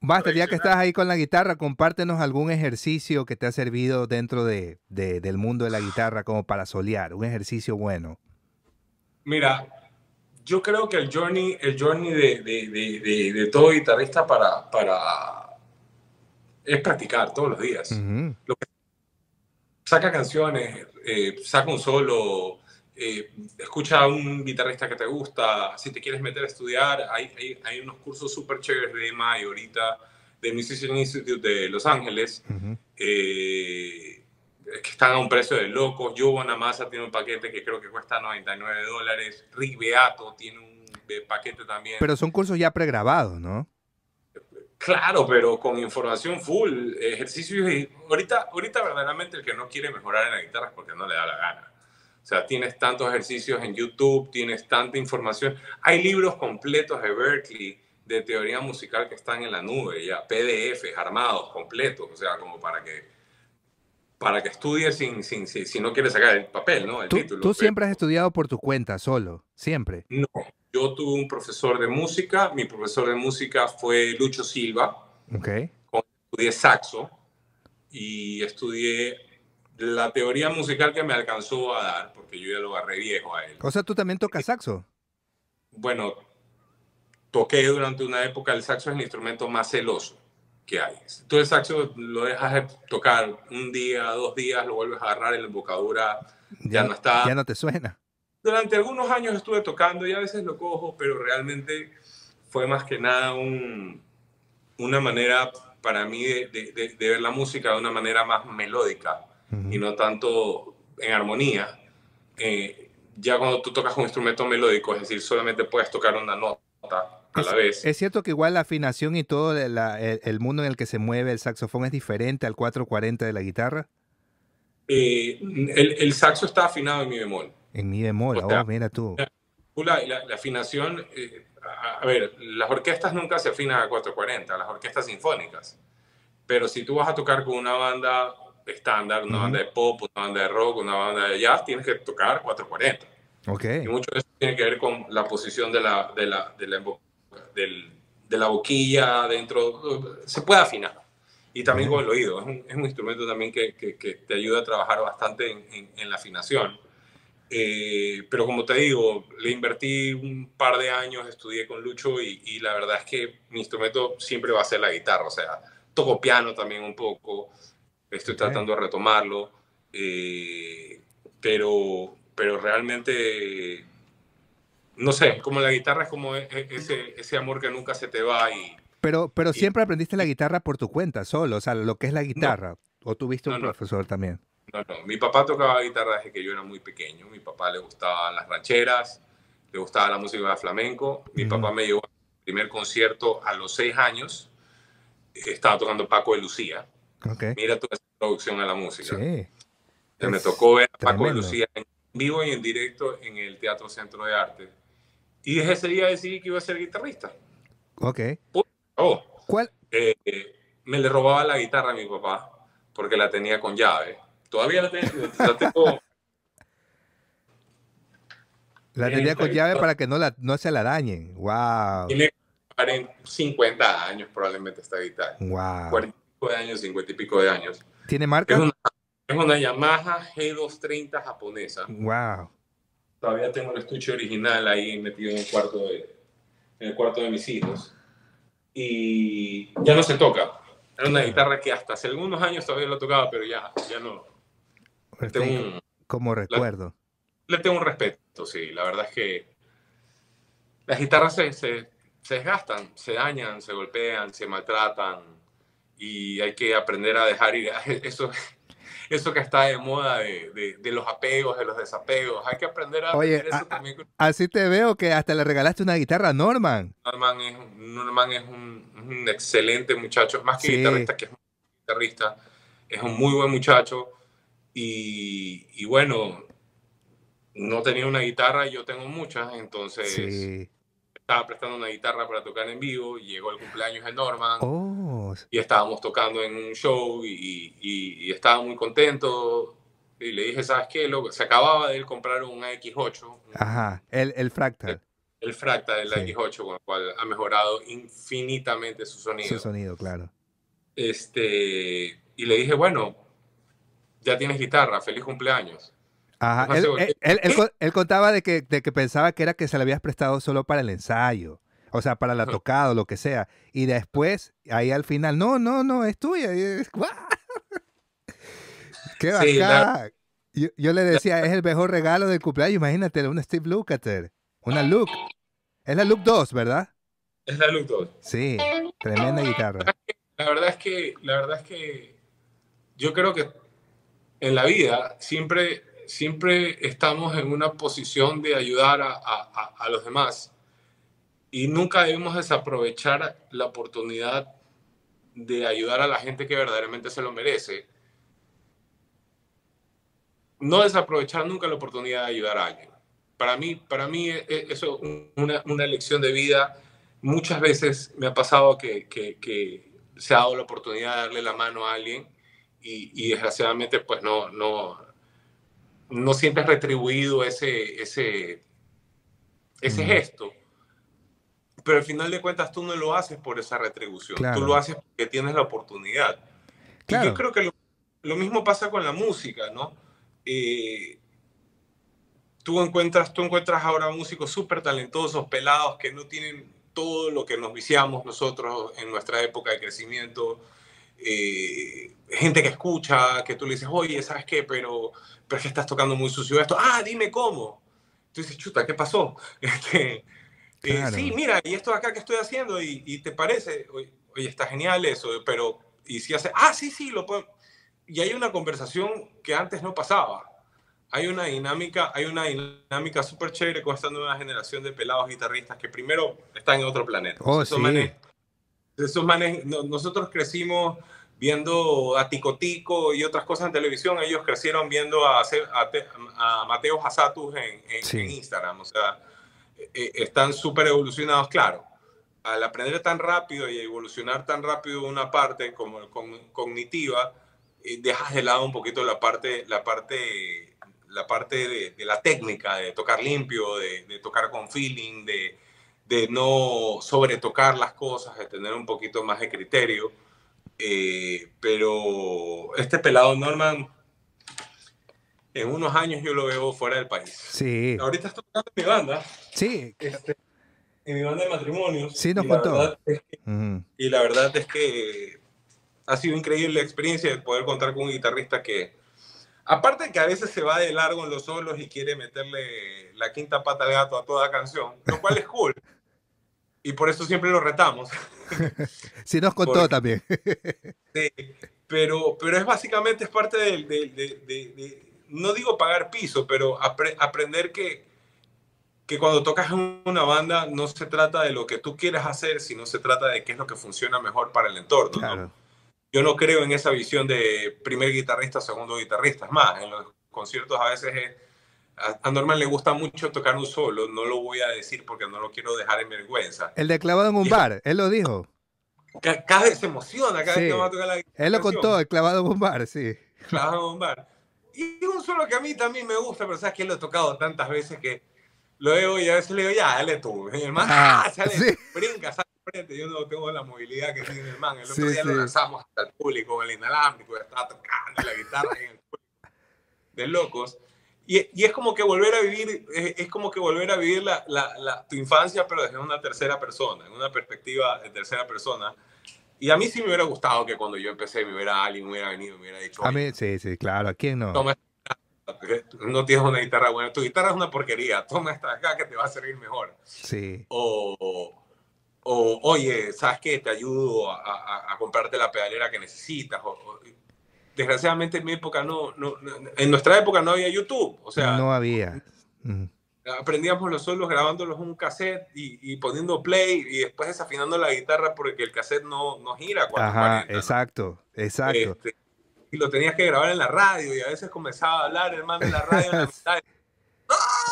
Basta, ya que estás ahí con la guitarra, compártenos algún ejercicio que te ha servido dentro de, del mundo de la guitarra como para solear, un ejercicio bueno. Mira, yo creo que el journey, el journey de, de, de todo guitarrista para, para es practicar todos los días. Lo que saca canciones, eh, saca un solo, eh, escucha a un guitarrista que te gusta, si te quieres meter a estudiar, hay, hay, hay unos cursos súper chéveres de EMI ahorita, del Musician Institute de Los Ángeles, eh, que están a un precio de locos. Yo Bonamassa tiene un paquete que creo que cuesta 99 dólares. Rick Beato tiene un paquete también. Pero son cursos ya pregrabados, ¿no? Claro, pero con información full, ejercicios. Y ahorita, ahorita verdaderamente el que no quiere mejorar en la guitarra es porque no le da la gana. O sea, tienes tantos ejercicios en YouTube, tienes tanta información. Hay libros completos de Berkeley de teoría musical que están en la nube, ya PDFs armados, completos, o sea, como para que para que estudies sin, sin, si no quieres sacar el papel, ¿no? El ¿Tú, título. ¿Tú siempre has estudiado por tu cuenta, solo? ¿Siempre? No, yo tuve un profesor de música, mi profesor de música fue Lucho Silva. Ok. Estudié saxo y estudié la teoría musical que me alcanzó a dar, porque yo ya lo agarré viejo a él. O sea, ¿tú también tocas saxo? Bueno, toqué durante una época, el saxo es el instrumento más celoso que hay. Tú el saxo lo dejas de tocar un día, dos días, lo vuelves a agarrar en la embocadura, ya no está. Ya no te suena durante algunos años estuve tocando y a veces lo cojo, pero realmente fue más que nada un, una manera para mí de, de, ver la música de una manera más melódica y no tanto en armonía. Eh, ya cuando tú tocas un instrumento melódico, es decir, solamente puedes tocar una nota a la vez. Es cierto que igual la afinación y todo el, el, mundo en el que se mueve el saxofón es diferente al 440 de la guitarra. Eh, el, el, saxo está afinado en mi bemol. En mi bemol, oh, mira tú. La, la, afinación, eh, a, ver, las orquestas nunca se afinan a 440, las orquestas sinfónicas. Pero si tú vas a tocar con una banda estándar, una banda de pop, una banda de rock, una banda de jazz, tienes que tocar 440. Okay. Y mucho de eso tiene que ver con la posición de la, de la, de la, del, de la boquilla dentro. Se puede afinar. Y también con el oído. Es un, es un instrumento también que, que, que, te ayuda a trabajar bastante en, en, en la afinación. Eh, pero como te digo, le invertí un par de años, estudié con Lucho y, y, la verdad es que mi instrumento siempre va a ser la guitarra. O sea, toco piano también un poco, estoy tratando de retomarlo, eh, pero, pero realmente, no sé, como la guitarra es como ese, ese amor que nunca se te va y... Pero, pero siempre aprendiste la guitarra por tu cuenta, solo, o sea, lo que es la guitarra. No, ¿O tuviste un no, profesor no. también? No, no. Mi papá tocaba guitarra desde que yo era muy pequeño. Mi papá le gustaban las rancheras, le gustaba la música de flamenco. Mi -huh. papá me llevó al primer concierto a los seis años. Estaba tocando Paco de Lucía. Okay. Mira toda esa producción a la música. Sí. Me tocó ver a Paco de Lucía en vivo y en directo en el Teatro Centro de Arte. Y desde ese día decidí que iba a ser guitarrista. Ok. Oh, ¿Cuál? Eh, me le robaba la guitarra a mi papá porque la tenía con llave. Todavía la tengo. La, tengo... la tenía con llave para que no, la, no se la dañen. ¡Wow! Tiene 50 años probablemente esta guitarra. ¡Wow! 40 y pico de años, 50 y pico de años. ¿Tiene marca? Es una, es una Yamaha G230 japonesa. ¡Wow! Todavía tengo el estuche original ahí metido en el cuarto de, en el cuarto de mis hijos. Y ya no se toca. Era una guitarra que hasta hace algunos años todavía lo tocaba, pero ya, ya no. Tengo un, como recuerdo. Le, le, tengo un respeto, sí. La verdad es que las guitarras se, se, se, desgastan, se dañan, se golpean, se maltratan y hay que aprender a dejar ir. <laughs> Eso, eso que está de moda de, de, de los apegos, de los desapegos. Hay que aprender a Oye, eso a, también. Así te veo que hasta le regalaste una guitarra a Norman. Norman es, Norman es un, un excelente muchacho, más que sí. guitarrista, que es un guitarrista, es un muy buen muchacho y, y, bueno, no tenía una guitarra, yo tengo muchas, entonces sí. estaba prestando una guitarra para tocar en vivo, llegó el cumpleaños de Norman oh. y estábamos tocando en un show y, y, y, estaba muy contento. Y le dije, ¿sabes qué? Lo, se acababa de él comprar un AX8. Ajá, el, el Fractal. El, el Fractal del sí. AX8, con el cual ha mejorado infinitamente su sonido. Su sonido, claro. Este, y le dije, bueno, ya tienes guitarra, feliz cumpleaños. Ajá, él, él, él, él, él contaba de que, de que pensaba que era que se le habías prestado solo para el ensayo, o sea, para la tocada o lo que sea. Y después, ahí al final, no, no, no, es tuya. <laughs> ¡Qué bacán! Sí, la... yo, yo, le decía, es el mejor regalo del cumpleaños, imagínate, una Steve Lukather, una Luke. Es la Luke 2, ¿verdad? Es la Luke 2. Sí, tremenda guitarra. La verdad es que, la verdad es que yo creo que en la vida siempre, siempre estamos en una posición de ayudar a, los demás y nunca debemos desaprovechar la oportunidad de ayudar a la gente que verdaderamente se lo merece. No desaprovechar nunca la oportunidad de ayudar a alguien. Para mí, para mí eso es una, una lección de vida. Muchas veces me ha pasado que, que, que se ha dado la oportunidad de darle la mano a alguien y, y, desgraciadamente pues no, no, no sientes retribuido ese, ese, ese mm. gesto. Pero al final de cuentas tú no lo haces por esa retribución, claro. tú lo haces porque tienes la oportunidad. Claro. Y yo creo que lo, lo, mismo pasa con la música, ¿no? Eh, tú, encuentras, tú encuentras ahora músicos súper talentosos, pelados, que no tienen todo lo que nos viciamos nosotros en nuestra época de crecimiento, eh, gente que escucha, que tú le dices, oye, ¿sabes qué? Pero, pero es que estás tocando muy sucio esto. Ah, dime cómo. Tú dices, chuta, ¿qué pasó? <laughs> Este, claro. eh, sí, mira, y esto acá que estoy haciendo, y, y te parece, oye, oye, está genial eso, pero, y si hace, ah, sí, sí, lo puedo. Y hay una conversación que antes no pasaba. Hay una dinámica, hay una dinámica súper chévere con esta nueva generación de pelados guitarristas que primero están en otro planeta. Oh, sí. Esos manes, no, nosotros crecimos viendo a Tico Tico y otras cosas en televisión, ellos crecieron viendo a, a, a Mateo Hasatus en, en, sí. en, Instagram. O sea, eh, están súper evolucionados, claro. al aprender tan rápido y evolucionar tan rápido una parte como cognitiva, eh, dejas de lado un poquito la parte, la parte, la parte de, la técnica, de tocar limpio, de, tocar con feeling, de, de no sobretocar las cosas, de tener un poquito más de criterio. Eh, pero este pelado Norman, en unos años yo lo veo fuera del país. Sí. Ahorita estoy tocando mi banda. Sí. Este, en mi banda de matrimonios. Sí, nos contó. Y la verdad es que ha sido increíble la experiencia de poder contar con un guitarrista que, aparte de que a veces se va de largo en los solos y quiere meterle la quinta pata al gato a toda canción, lo cual es cool. <laughs> Y por eso siempre lo retamos. <laughs> sí, nos contó también. <laughs> sí, pero, pero es básicamente es parte de, no digo pagar piso, pero aprender que que cuando tocas en una banda no se trata de lo que tú quieres hacer, sino se trata de qué es lo que funciona mejor para el entorno. Yo no creo en esa visión de primer guitarrista, segundo guitarrista. Es más, en los conciertos a veces a, Norman le gusta mucho tocar un solo, no lo voy a decir porque no lo quiero dejar en vergüenza. El de clavado en un bar, él lo dijo. Cada, vez se emociona cada vez que va a tocar la guitarra. Él lo contó, el clavado en un bar, sí. Clavado en un bar. Y un solo que a mí también me gusta, pero sabes que lo he tocado tantas veces que Luego y a veces le digo, ya, dale tú. Y el man, ah, <laughs> sale, brinca, sale frente. Yo no tengo la movilidad que tiene el man. El otro día lo lanzamos hasta el público el inalámbrico, estaba tocando la guitarra en el público. De locos. Y, y, es como que volver a vivir, es, como que volver a vivir la, la, tu infancia, pero desde una tercera persona, en una perspectiva de tercera persona. Y a mí sí me hubiera gustado que cuando yo empecé me hubiera alguien me hubiera venido, me hubiera dicho. A mí, sí, sí, claro, ¿a quién no? no tienes una guitarra buena, tu guitarra es una porquería, toma esta acá que te va a servir mejor. Sí. O, o oye, ¿sabes qué? Te ayudo a, a, comprarte la pedalera que necesitas. Desgraciadamente en mi época no, no, en nuestra época no había YouTube, o sea... No había. Aprendíamos los solos grabándolos en un cassette y, y, poniendo play y después desafinando la guitarra porque el cassette no, no gira. Ajá, exacto, exacto. Este, y lo tenías que grabar en la radio y a veces comenzaba a hablar el man de la radio en la <laughs> mitad.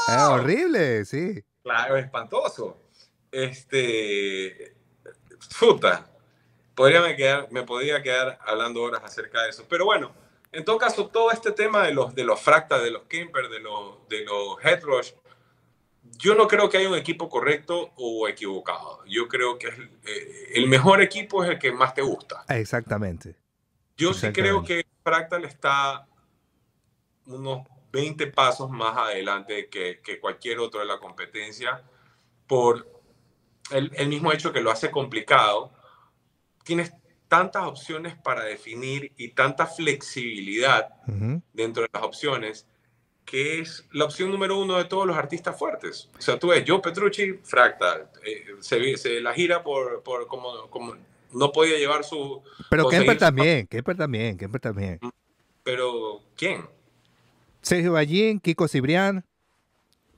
Es horrible, sí. Claro, espantoso. Este, puta, podría me, quedar, me podría quedar hablando horas acerca de eso. Pero bueno, en todo caso, todo este tema de los, de los fractas, de los Kemper, de los, de los Headrush, yo no creo que haya un equipo correcto o equivocado. Yo creo que eh, el mejor equipo es el que más te gusta. Exactamente. Yo sí creo que Fractal está unos 20 pasos más adelante que, que cualquier otro de la competencia por el, el, mismo hecho que lo hace complicado. Tienes tantas opciones para definir y tanta flexibilidad dentro de las opciones que es la opción número uno de todos los artistas fuertes. O sea, tú ves, Joe Petrucci, Fractal, eh, se, se, la gira por, por como, como no podía llevar su... Pero Kemper también, Kemper también, Kemper también. Pero, ¿quién? Sergio Ballín, Kiko Cibrián.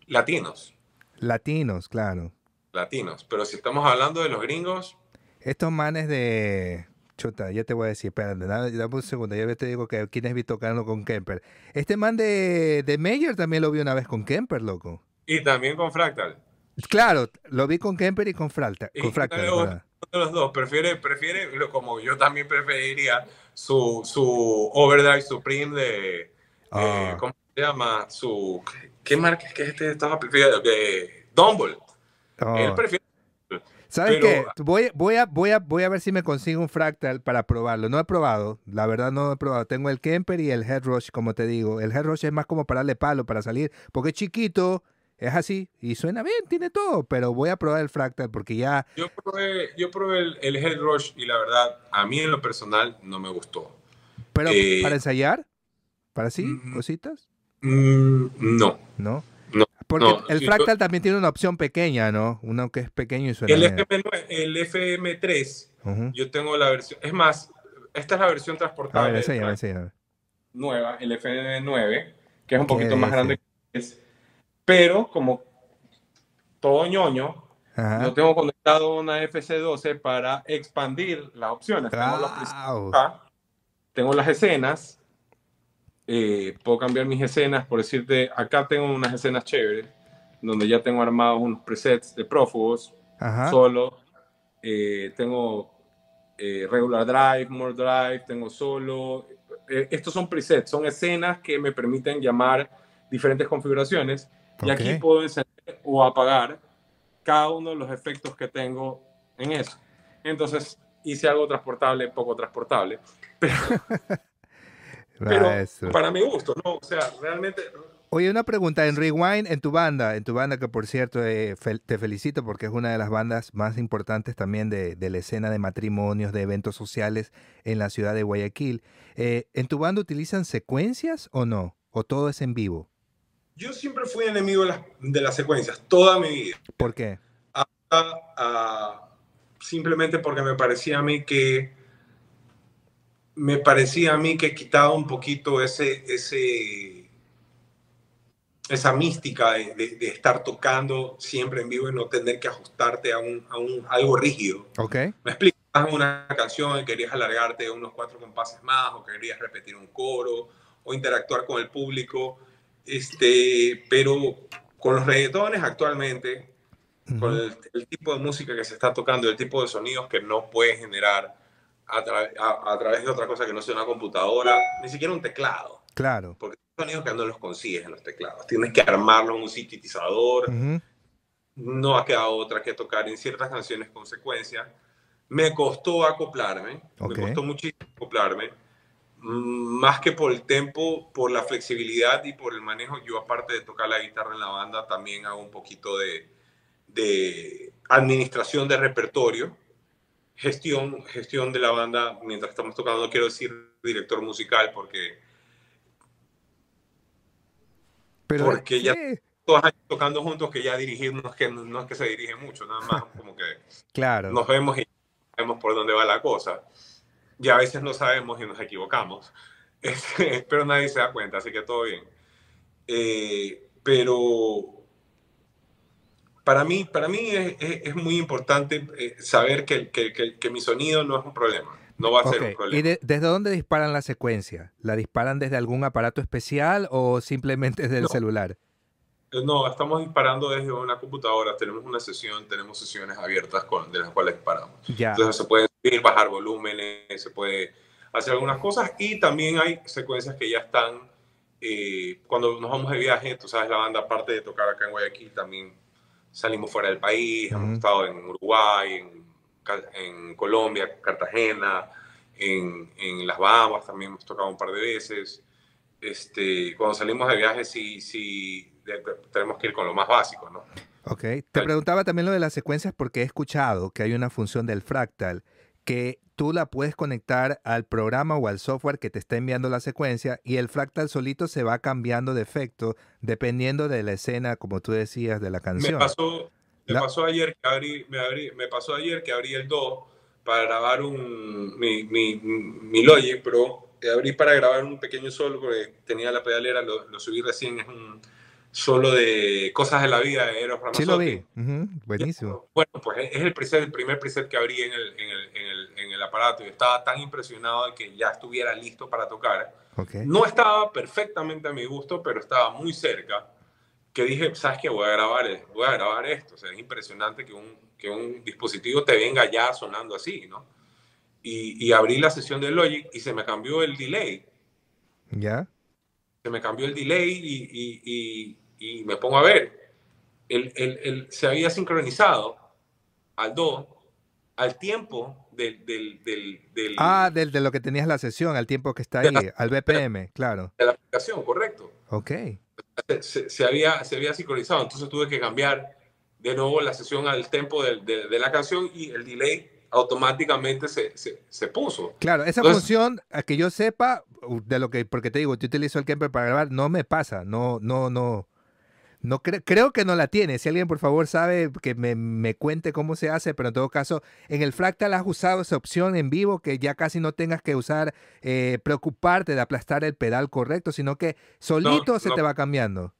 Latinos. Latinos, claro. Latinos. Pero si estamos hablando de los gringos... Estos manes de... Chuta, ya te voy a decir, espérate, dame, un segundo, ya te digo que quiénes vi tocando con Kemper. Este man de, de Mayer también lo vi una vez con Kemper, loco. Y también con Fractal. Claro, lo vi con Kemper y con Fractal. Con Fractal de los dos, prefiere, prefiere, como yo también preferiría, su, su Overdrive Supreme de, ah. ¿cómo se llama? Su, ¿qué marca es que este estaba prefiriendo? De Dumble. Ah. Él prefiere ¿Sabes qué? Voy, voy, a, voy, a, voy a ver si me consigo un fractal para probarlo. No he probado, la verdad no he probado. Tengo el Kemper y el Headrush, como te digo. El Headrush es más como para darle palo, para salir, porque es chiquito, es así y suena bien, tiene todo, pero voy a probar el Fractal porque ya... Yo probé, yo probé el, el Head Rush y la verdad, a mí en lo personal no me gustó. ¿Pero eh, para ensayar? ¿Para sí? Mm, ¿Cositas? Mm, no. ¿No? No. Porque el Fractal también tiene una opción pequeña, ¿no? Uno que es pequeño y suena el FM, el FM3, yo tengo la versión... Es más, esta es la versión transportable. A ver, enséñame, Nueva, el FM9, que es un poquito más grande que es pero como todo ñoño, yo tengo conectado una FC12 para expandir las opciones. Tengo, las escenas, eh, puedo cambiar mis escenas, por decirte, acá tengo unas escenas chéveres, donde ya tengo armados unos presets de prófugos, solo, eh, tengo eh, regular drive, more drive, tengo solo. Eh, estos son presets, son escenas que me permiten llamar diferentes configuraciones y aquí puedo encender o apagar cada uno de los efectos que tengo en eso. Entonces hice algo transportable, poco transportable, pero, <laughs> pero para mi gusto, ¿no? O sea, realmente Oye, una pregunta, en Rewind, en tu banda, en tu banda que por cierto eh, te felicito porque es una de las bandas más importantes también de, la escena de matrimonios, de eventos sociales en la ciudad de Guayaquil. Eh, ¿En tu banda utilizan secuencias o no? ¿O todo es en vivo? Yo siempre fui enemigo de las, secuencias, toda mi vida. ¿Por qué? simplemente porque me parecía a mí que me parecía a mí que quitaba un poquito ese, ese esa mística de, estar tocando siempre en vivo y no tener que ajustarte a, un, a un algo rígido. Okay. Me explicas una canción y querías alargarte unos cuatro compases más o querías repetir un coro o interactuar con el público. Este, pero con los reggaetones actualmente, con el, tipo de música que se está tocando, el tipo de sonidos que no puedes generar a, a, través de otra cosa que no sea una computadora, ni siquiera un teclado. Claro. Porque sonidos que no los consigues en los teclados. Tienes que armarlo en un sintetizador. No ha quedado otra que tocar en ciertas canciones con secuencia. Me costó acoplarme, me costó muchísimo acoplarme, más que por el tempo, por la flexibilidad y por el manejo. Yo, aparte de tocar la guitarra en la banda, también hago un poquito de, de administración de repertorio, gestión, gestión de la banda mientras estamos tocando. No quiero decir director musical porque porque ya todos tocando juntos que ya dirigir no es que, no es que se dirige mucho, nada más <laughs> como que claro. nos vemos y sabemos por dónde va la cosa. Y a veces no sabemos y nos equivocamos, <laughs> este, pero nadie se da cuenta, así que todo bien. Eh, pero para mí, para mí es, es, muy importante eh, saber que, que, que, mi sonido no es un problema. No va a ser un problema. ¿Y desde dónde disparan la secuencia? ¿La disparan desde algún aparato especial o simplemente desde el celular? Eh, no, estamos disparando desde una computadora. Tenemos una sesión, tenemos sesiones abiertas con, de las cuales disparamos. Entonces se puede subir, bajar volúmenes, se puede hacer algunas cosas y también hay secuencias que ya están. Eh, cuando nos vamos de viaje, tú sabes, la banda, aparte de tocar acá en Guayaquil, también salimos fuera del país, hemos estado en Uruguay, en en Colombia, Cartagena, en, en, las Bahamas también hemos tocado un par de veces. Este, cuando salimos de viaje sí, sí tenemos que ir con lo más básico, ¿no? Ok, te preguntaba también lo de las secuencias porque he escuchado que hay una función del fractal que tú la puedes conectar al programa o al software que te está enviando la secuencia y el fractal solito se va cambiando de efecto dependiendo de la escena, como tú decías, de la canción. Me pasó, me pasó ayer que abrí, me, abrí, me pasó ayer que abrí el 2 para grabar un, mi, mi, mi Logic Pro. Abrí para grabar un pequeño solo porque tenía la pedalera, lo, lo subí recién, es un solo de cosas de la vida de Eros Ramazzotti. Sí lo vi, buenísimo. Bueno, pues es el, preset, el primer preset que abrí en el, en el, en el, en el aparato y estaba tan impresionado de que ya estuviera listo para tocar. Okay. No estaba perfectamente a mi gusto, pero estaba muy cerca que dije, ¿sabes qué? Voy a grabar, voy a grabar esto. O sea, es impresionante que un, que un dispositivo te venga ya sonando así, ¿no? Y, y, abrí la sesión de Logic y se me cambió el delay. ¿Ya? Se me cambió el delay y, y, y me pongo a ver. El, el, el, se había sincronizado al do, al tiempo del... del, del, ah, del, de lo que tenías la sesión, al tiempo que está ahí, al BPM, claro. De la aplicación, correcto. Ok se, había, se había sincronizado, entonces tuve que cambiar de nuevo la sesión al tempo de, de, la canción y el delay automáticamente se, se, se puso. Claro, esa función, a que yo sepa, de lo que, porque te digo, yo utilizo el Kemper para grabar, no me pasa, no, no, no, no creo que no la tiene. Si alguien por favor sabe que me, me, cuente cómo se hace, pero en todo caso, en el Fractal has usado esa opción en vivo que ya casi no tengas que usar, eh, preocuparte de aplastar el pedal correcto, sino que solito se te va cambiando.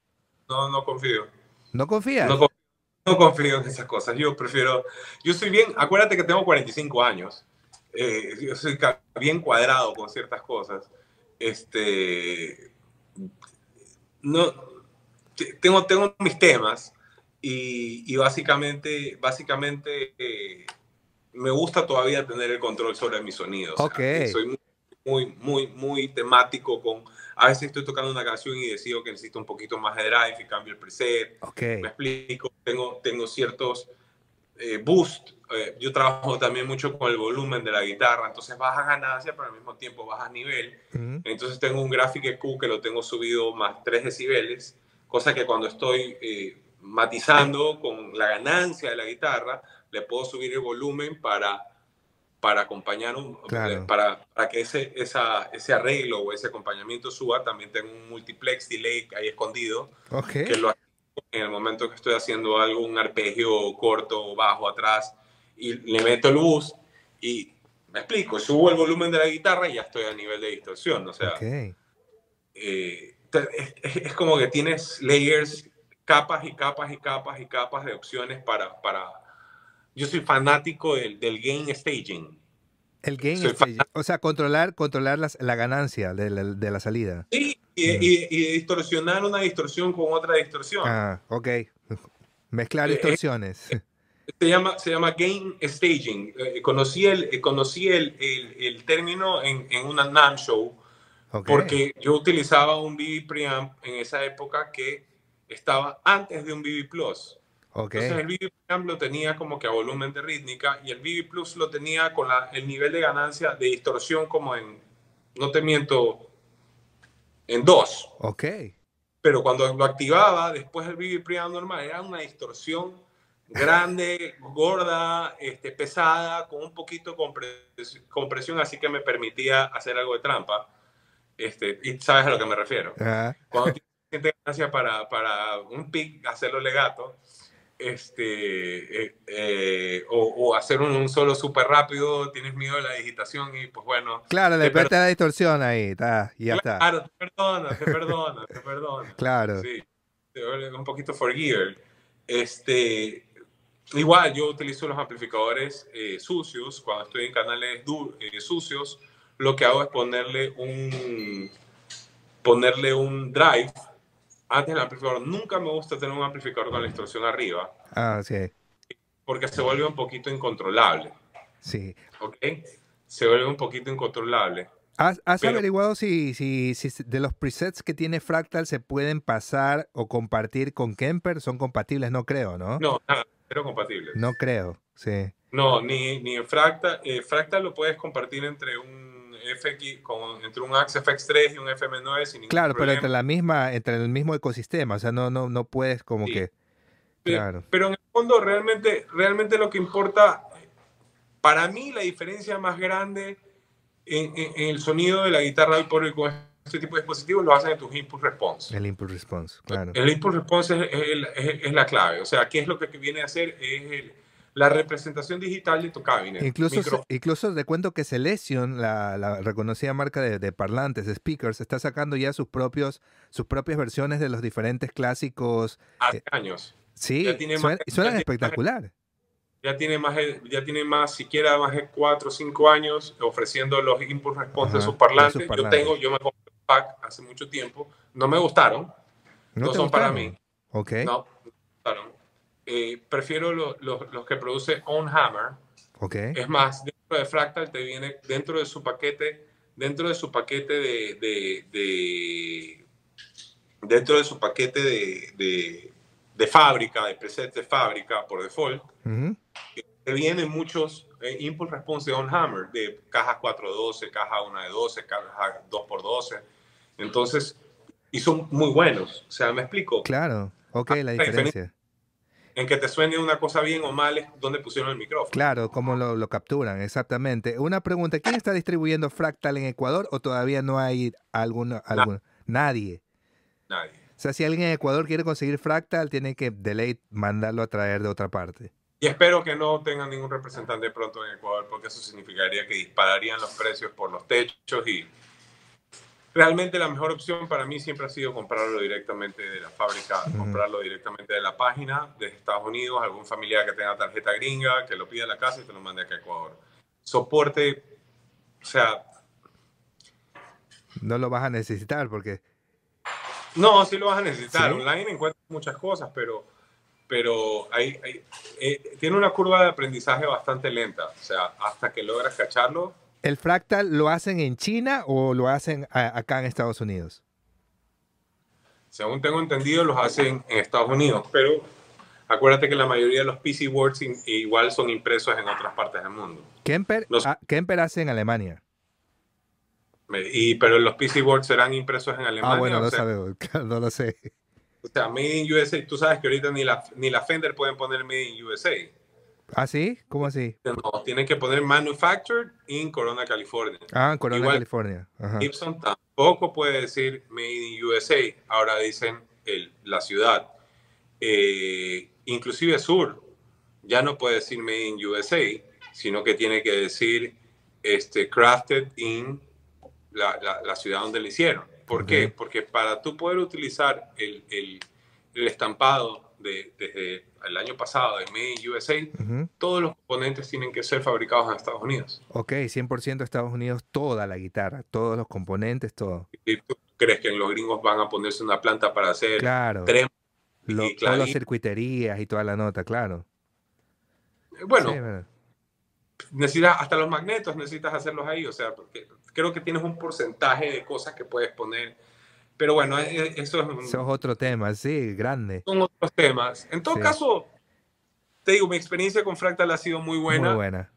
No, no confío. ¿No confías? No, confío en esas cosas. Yo prefiero, yo soy bien, acuérdate que tengo 45 años. Eh, yo soy bien cuadrado con ciertas cosas. Este, no, tengo, tengo mis temas y, y básicamente, básicamente eh, me gusta todavía tener el control sobre mis sonidos. Ok. soy muy, muy, muy temático con... A veces estoy tocando una canción y decido que necesito un poquito más de drive y cambio el preset. Ok. Me explico, tengo, tengo ciertos eh, boost. eh, yo trabajo también mucho con el volumen de la guitarra, entonces bajas ganancia, pero al mismo tiempo bajas nivel. Ujú. Entonces tengo un Graphic EQ que lo tengo subido más 3 decibeles, cosa que cuando estoy eh, matizando con la ganancia de la guitarra, le puedo subir el volumen para, para acompañar, un, Claro. para, para que ese, esa, ese arreglo o ese acompañamiento suba. También tengo un multiplex delay ahí escondido, Ok. que lo en el momento que estoy haciendo algo, un arpegio corto o bajo atrás, y le meto el boost y me explico, subo el volumen de la guitarra y ya estoy a nivel de distorsión. O sea, eh, es, como que tienes layers, capas y capas y capas y capas de opciones para... para... Yo soy fanático del, del gain staging. El gain stage, o sea, controlar, controlar las- la ganancia de la, de la salida. Sí, y, y- y distorsionar una distorsión con otra distorsión. Ah, ok. Mezclar Eh, eh, distorsiones. Se llama, se llama gain staging. Eh, conocí el, eh, conocí el, el, el término en, en una NAM show Ok. porque yo utilizaba un BB preamp en esa época que estaba antes de un BB Plus. Ok. Entonces el BB preamp lo tenía como que a volumen de rítmica y el BB Plus lo tenía con la- el nivel de ganancia de distorsión como en, no te miento, en 2. Ok. Pero cuando lo activaba, después del BB preamp normal, era una distorsión grande, gorda, este, pesada, con un poquito compres- compresión, así que me permitía hacer algo de trampa. Este, y sabes a lo que me refiero. Cuando tienes ganancia para, para un pick, hacerlo legato, este, eh, eh, o, o hacer un, un solo súper rápido, tienes miedo de la digitación y pues bueno. claro, le te per- presta la distorsión ahí, está, y ya está. Claro, te perdona, te perdona, te perdona. Claro. Sí, te vuelve un poquito forgiver. Este, igual, yo utilizo los amplificadores eh, sucios cuando estoy en canales eh, sucios. Lo que hago es ponerle un, ponerle un drive antes del amplificador. Nunca me gusta tener un amplificador con la distorsión arriba Ah, sí. porque se vuelve un poquito incontrolable. Sí. ¿Ok? Se vuelve un poquito incontrolable. ¿Has, has Pero- averiguado si, si, si de los presets que tiene Fractal se pueden pasar o compartir con Kemper? Son compatibles, no creo, ¿no? No, nada, cero compatible. No creo, sí. No, ni, ni Fractal. eh, Fractal lo puedes compartir entre un FX, con, entre un Axe FX3 y un FM9 sin ningún Claro, pero problema. entre la misma, entre el mismo ecosistema, o sea, no, no, no puedes como Sí. que. Pero- Claro. Pero en el fondo, realmente, realmente lo que importa, para mí, la diferencia más grande en, en- en el sonido de la guitarra hoy por hoy con este tipo de dispositivos lo hacen en tus input response. El input response, claro. El input response es, es el- es- es la clave. O sea, ¿qué es lo que viene a hacer? Es el- la representación digital de tu cabinet. Incluso, incluso te cuento que Selection, la, la reconocida marca de, de parlantes, de speakers, está sacando ya sus propios, sus propias versiones de los diferentes clásicos. hace años. Sí, tiene suena- más- y suenan ya tiene espectacular. ya tiene más, ya tiene más, siquiera más de 4 o 5 años ofreciendo los input response de sus parlantes. sus Yo tengo, yo me compré un pack hace mucho tiempo, no me gustaron, ¿No, son para mí. Ok. no, no me gustaron. Eh, prefiero lo- lo- los que produce On Hammer. Es más, dentro de Fractal te viene dentro de su paquete, dentro de su paquete de, de- de- dentro de su paquete de, de- de fábrica, de presets de fábrica por default, te vienen muchos eh, input response On Hammer, de cajas 412, caja 1 de 12, caja 2x12. Entonces, y son muy buenos. O sea, me explico. Claro. Ok, Ah, la diferencia. En que te suene una cosa bien o mal es donde pusieron el micrófono. Claro, cómo lo, lo capturan, exactamente. Una pregunta, ¿quién está distribuyendo Fractal en Ecuador o todavía no hay alguno, algún- nadie? Nadie. O sea, si alguien en Ecuador quiere conseguir Fractal, tiene que delay mandarlo a traer de otra parte. Y espero que no tengan ningún representante pronto en Ecuador, porque eso significaría que dispararían los precios por los techos y realmente la mejor opción para mí siempre ha sido comprarlo directamente de la fábrica, Ujú. comprarlo directamente de la página de Estados Unidos, algún familiar que tenga tarjeta gringa, que lo pida a la casa y te lo mande acá a Ecuador. Soporte, o sea, No lo vas a necesitar porque... no, sí lo vas a necesitar. ¿Sí? Online encuentras muchas cosas, pero pero hay, eh, tiene una curva de aprendizaje bastante lenta, o sea, hasta que logras cacharlo. ¿El fractal lo hacen en China o lo hacen acá en Estados Unidos? Según tengo entendido, los hacen en Estados Unidos, pero acuérdate que la mayoría de los PC Words igual son impresos en otras partes del mundo. Kemper, ah, Kemper hace en Alemania. Y, pero los PC boards serán impresos en Alemania. Ah, bueno, no, <laughs> no lo sé. O sea, Made in USA, tú sabes que ahorita ni la, ni la Fender pueden poner Made in USA. ¿Ah, sí? ¿Cómo así? No, tienen que poner Manufactured in Corona, California. Ah, Corona, California. Gibson tampoco puede decir Made in USA. Ahora dicen el, la ciudad. Eh, inclusive Sur ya no puede decir Made in USA, sino que tiene que decir este, Crafted in la, la, ciudad donde lo hicieron. ¿Por qué? Porque para tú poder utilizar el, el, el estampado de, desde el año pasado de Made in USA, todos los componentes tienen que ser fabricados en Estados Unidos. Ok, 100% Estados Unidos, toda la guitarra, todos los componentes, todo. ¿Y tú crees que los gringos van a ponerse una planta para hacer claro. tres todas las circuiterías y toda la nota, claro. Bueno, necesitas hasta los magnetos, necesitas hacerlos ahí, o sea, porque creo que tienes un porcentaje de cosas que puedes poner. Pero bueno, e, e, eso es, eso es otro tema, sí, grande. Son otros temas. En todo caso, te digo, mi experiencia con Fractal ha sido muy buena. Muy buena.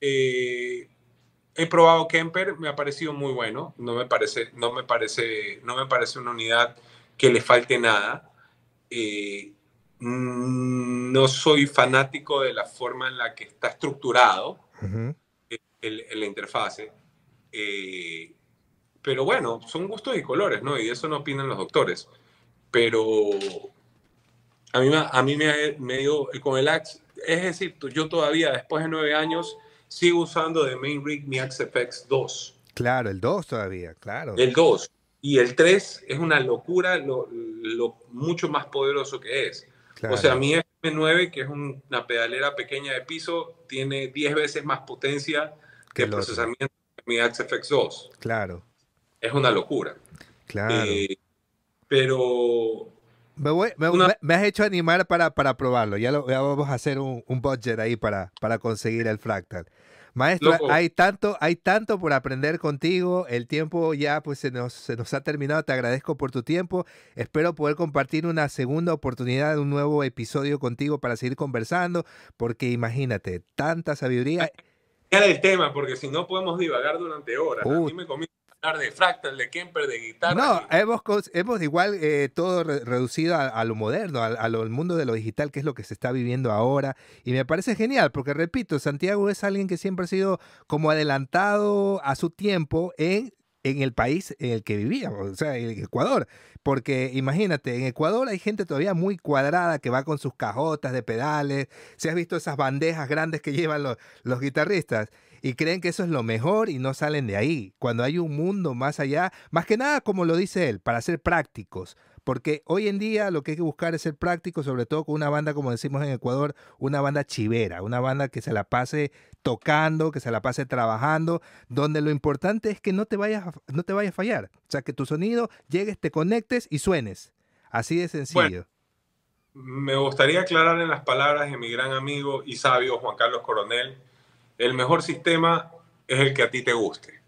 Eh, he probado Kemper, me ha parecido muy bueno. No me parece, no me parece, no me parece una unidad que le falte nada. Eh, no soy fanático de la forma en la que está estructurado el, la interfase. Eh, pero bueno, son gustos y colores, ¿no? Y eso no opinan los doctores. Pero a mí, a mí me, me dio, con el Axe, es decir, yo todavía, después de nueve años, sigo usando de Main Rig mi Axe FX 2. Claro, el 2 todavía, claro. El 2. Y el 3 es una locura lo, lo mucho más poderoso que es. O sea, mi FM9, que es una pedalera pequeña de piso, tiene 10 veces más potencia que el procesamiento de mi XFX 2. Claro. Es una locura. Claro. Eh, pero... Me, has hecho animar para, para probarlo. Ya, lo, vamos a hacer un, un budget ahí para, para conseguir el fractal. Maestro, hay tanto, hay tanto por aprender contigo. El tiempo ya pues se nos, se nos ha terminado. Te agradezco por tu tiempo. Espero poder compartir una segunda oportunidad un nuevo episodio contigo para seguir conversando, porque imagínate, tanta sabiduría. el tema, porque si no podemos divagar durante horas. Uh, me de fractal, de Kemper, de guitarra. No, hemos, hemos igual eh, todo reducido a, lo moderno, al mundo de lo digital, que es lo que se está viviendo ahora. Y me parece genial, porque repito, Santiago es alguien que siempre ha sido como adelantado a su tiempo en en el país en el que vivíamos, o sea, en Ecuador. Porque imagínate, en Ecuador hay gente todavía muy cuadrada que va con sus cajotas de pedales. Si has visto esas bandejas grandes que llevan los, los guitarristas y creen que eso es lo mejor y no salen de ahí. Cuando hay un mundo más allá, más que nada, como lo dice él, para ser prácticos. Porque hoy en día lo que hay que buscar es ser práctico, sobre todo con una banda, como decimos en Ecuador, una banda chivera, una banda que se la pase tocando, que se la pase trabajando, donde lo importante es que no te vayas, no te vayas a fallar. O sea, que tu sonido llegues, te conectes y suenes. Así de sencillo. me gustaría aclarar en las palabras de mi gran amigo y sabio Juan Carlos Coronel el mejor sistema es el que a ti te guste.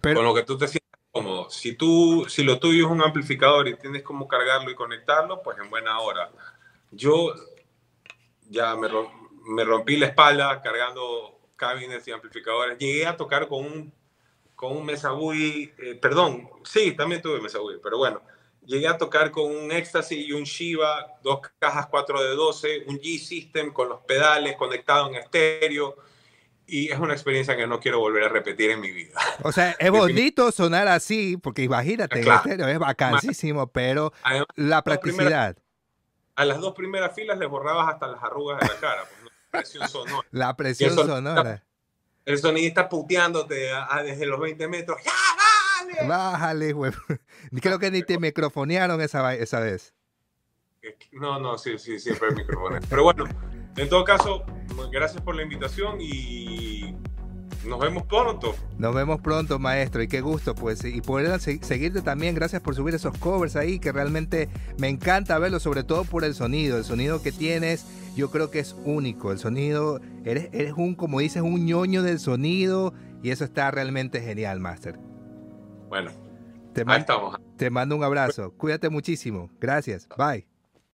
Pero, con lo que tú te sientas cómodo. Si, tú, si lo tuyo es un amplificador y tienes cómo cargarlo y conectarlo, pues en buena hora. Yo ya me, me rompí la espalda cargando cabines y amplificadores. Llegué a tocar con un, con un Mesa eh, perdón, sí, también tuve Mesa pero bueno, llegué a tocar con un Ecstasy y un Shiva, dos cajas 4 de 12, un G-System con los pedales conectados en estéreo y es una experiencia que no quiero volver a repetir en mi vida. O sea, es <laughs> bonito sonar así, porque imagínate, es vacancísimo, pero la practicidad. a las dos primeras filas le borrabas hasta las arrugas de la cara. Pues, la presión sonora. La presión sonora. El sonidista puteándote desde los 20 metros. ¡Ya, bájale! Bájale, güey. <laughs> Creo que ni te microfonearon esa, esa vez. No, no, sí, sí, siempre microfonearon. Pero bueno, en todo caso, gracias por la invitación y nos vemos pronto. Nos vemos pronto, maestro, y qué gusto, pues, y poder seguirte también. Gracias por subir esos covers ahí, que realmente me encanta verlo, sobre todo por el sonido. El sonido que tienes, yo creo que es único. El sonido, eres, eres un, como dices, un ñoño del sonido, y eso está realmente genial, Master. Bueno, te ahí estamos. Te mando un abrazo. Cuídate muchísimo. Gracias. Bye.